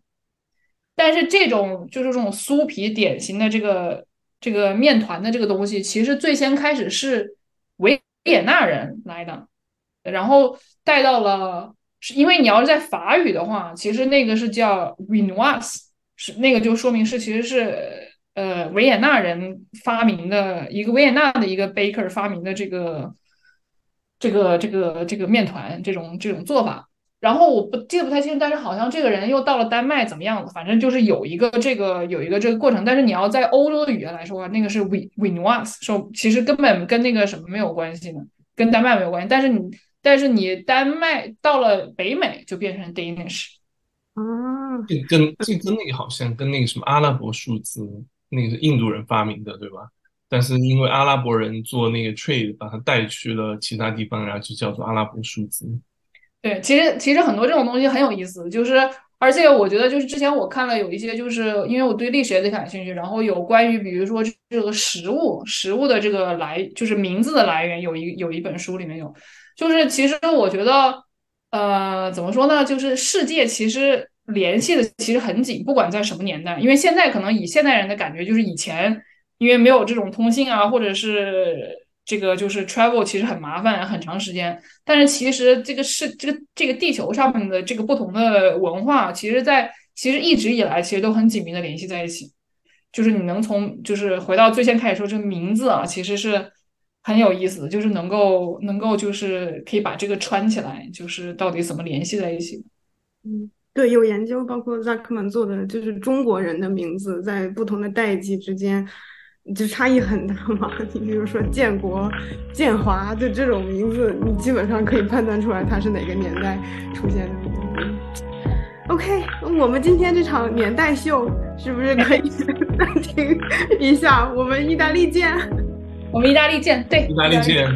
但是这种就是这种酥皮典型的这个这个面团的这个东西，其实最先开始是维也纳人来的，然后带到了。是因为你要是在法语的话，其实那个是叫 v i n o i s 是那个就说明是其实是呃维也纳人发明的一个维也纳的一个 baker 发明的这个这个这个这个面团这种这种做法。然后我不记得不太清，但是好像这个人又到了丹麦怎么样？反正就是有一个这个有一个这个过程。但是你要在欧洲的语言来说，那个是 v v i n o i s 说其实根本跟那个什么没有关系的，跟丹麦没有关系。但是你。但是你丹麦到了北美就变成 Danish，啊，这跟这跟那个好像跟那个什么阿拉伯数字，那个是印度人发明的，对吧？但是因为阿拉伯人做那个 trade，把它带去了其他地方，然后就叫做阿拉伯数字。对，其实其实很多这种东西很有意思，就是而且我觉得就是之前我看了有一些，就是因为我对历史也感兴趣，然后有关于比如说这个食物食物的这个来，就是名字的来源，有一有一本书里面有。就是其实我觉得，呃，怎么说呢？就是世界其实联系的其实很紧，不管在什么年代。因为现在可能以现代人的感觉，就是以前因为没有这种通信啊，或者是这个就是 travel 其实很麻烦，很长时间。但是其实这个是这个这个地球上面的这个不同的文化，其实在其实一直以来其实都很紧密的联系在一起。就是你能从就是回到最先开始说这个名字啊，其实是。很有意思，就是能够能够就是可以把这个串起来，就是到底怎么联系在一起。嗯，对，有研究，包括 Zuckman 做的，就是中国人的名字在不同的代际之间就差异很大嘛。你比如说建国、建华，就这种名字，你基本上可以判断出来它是哪个年代出现的。OK，我们今天这场年代秀是不是可以 暂停一下？我们意大利见。我们意大利见，对，意大利见。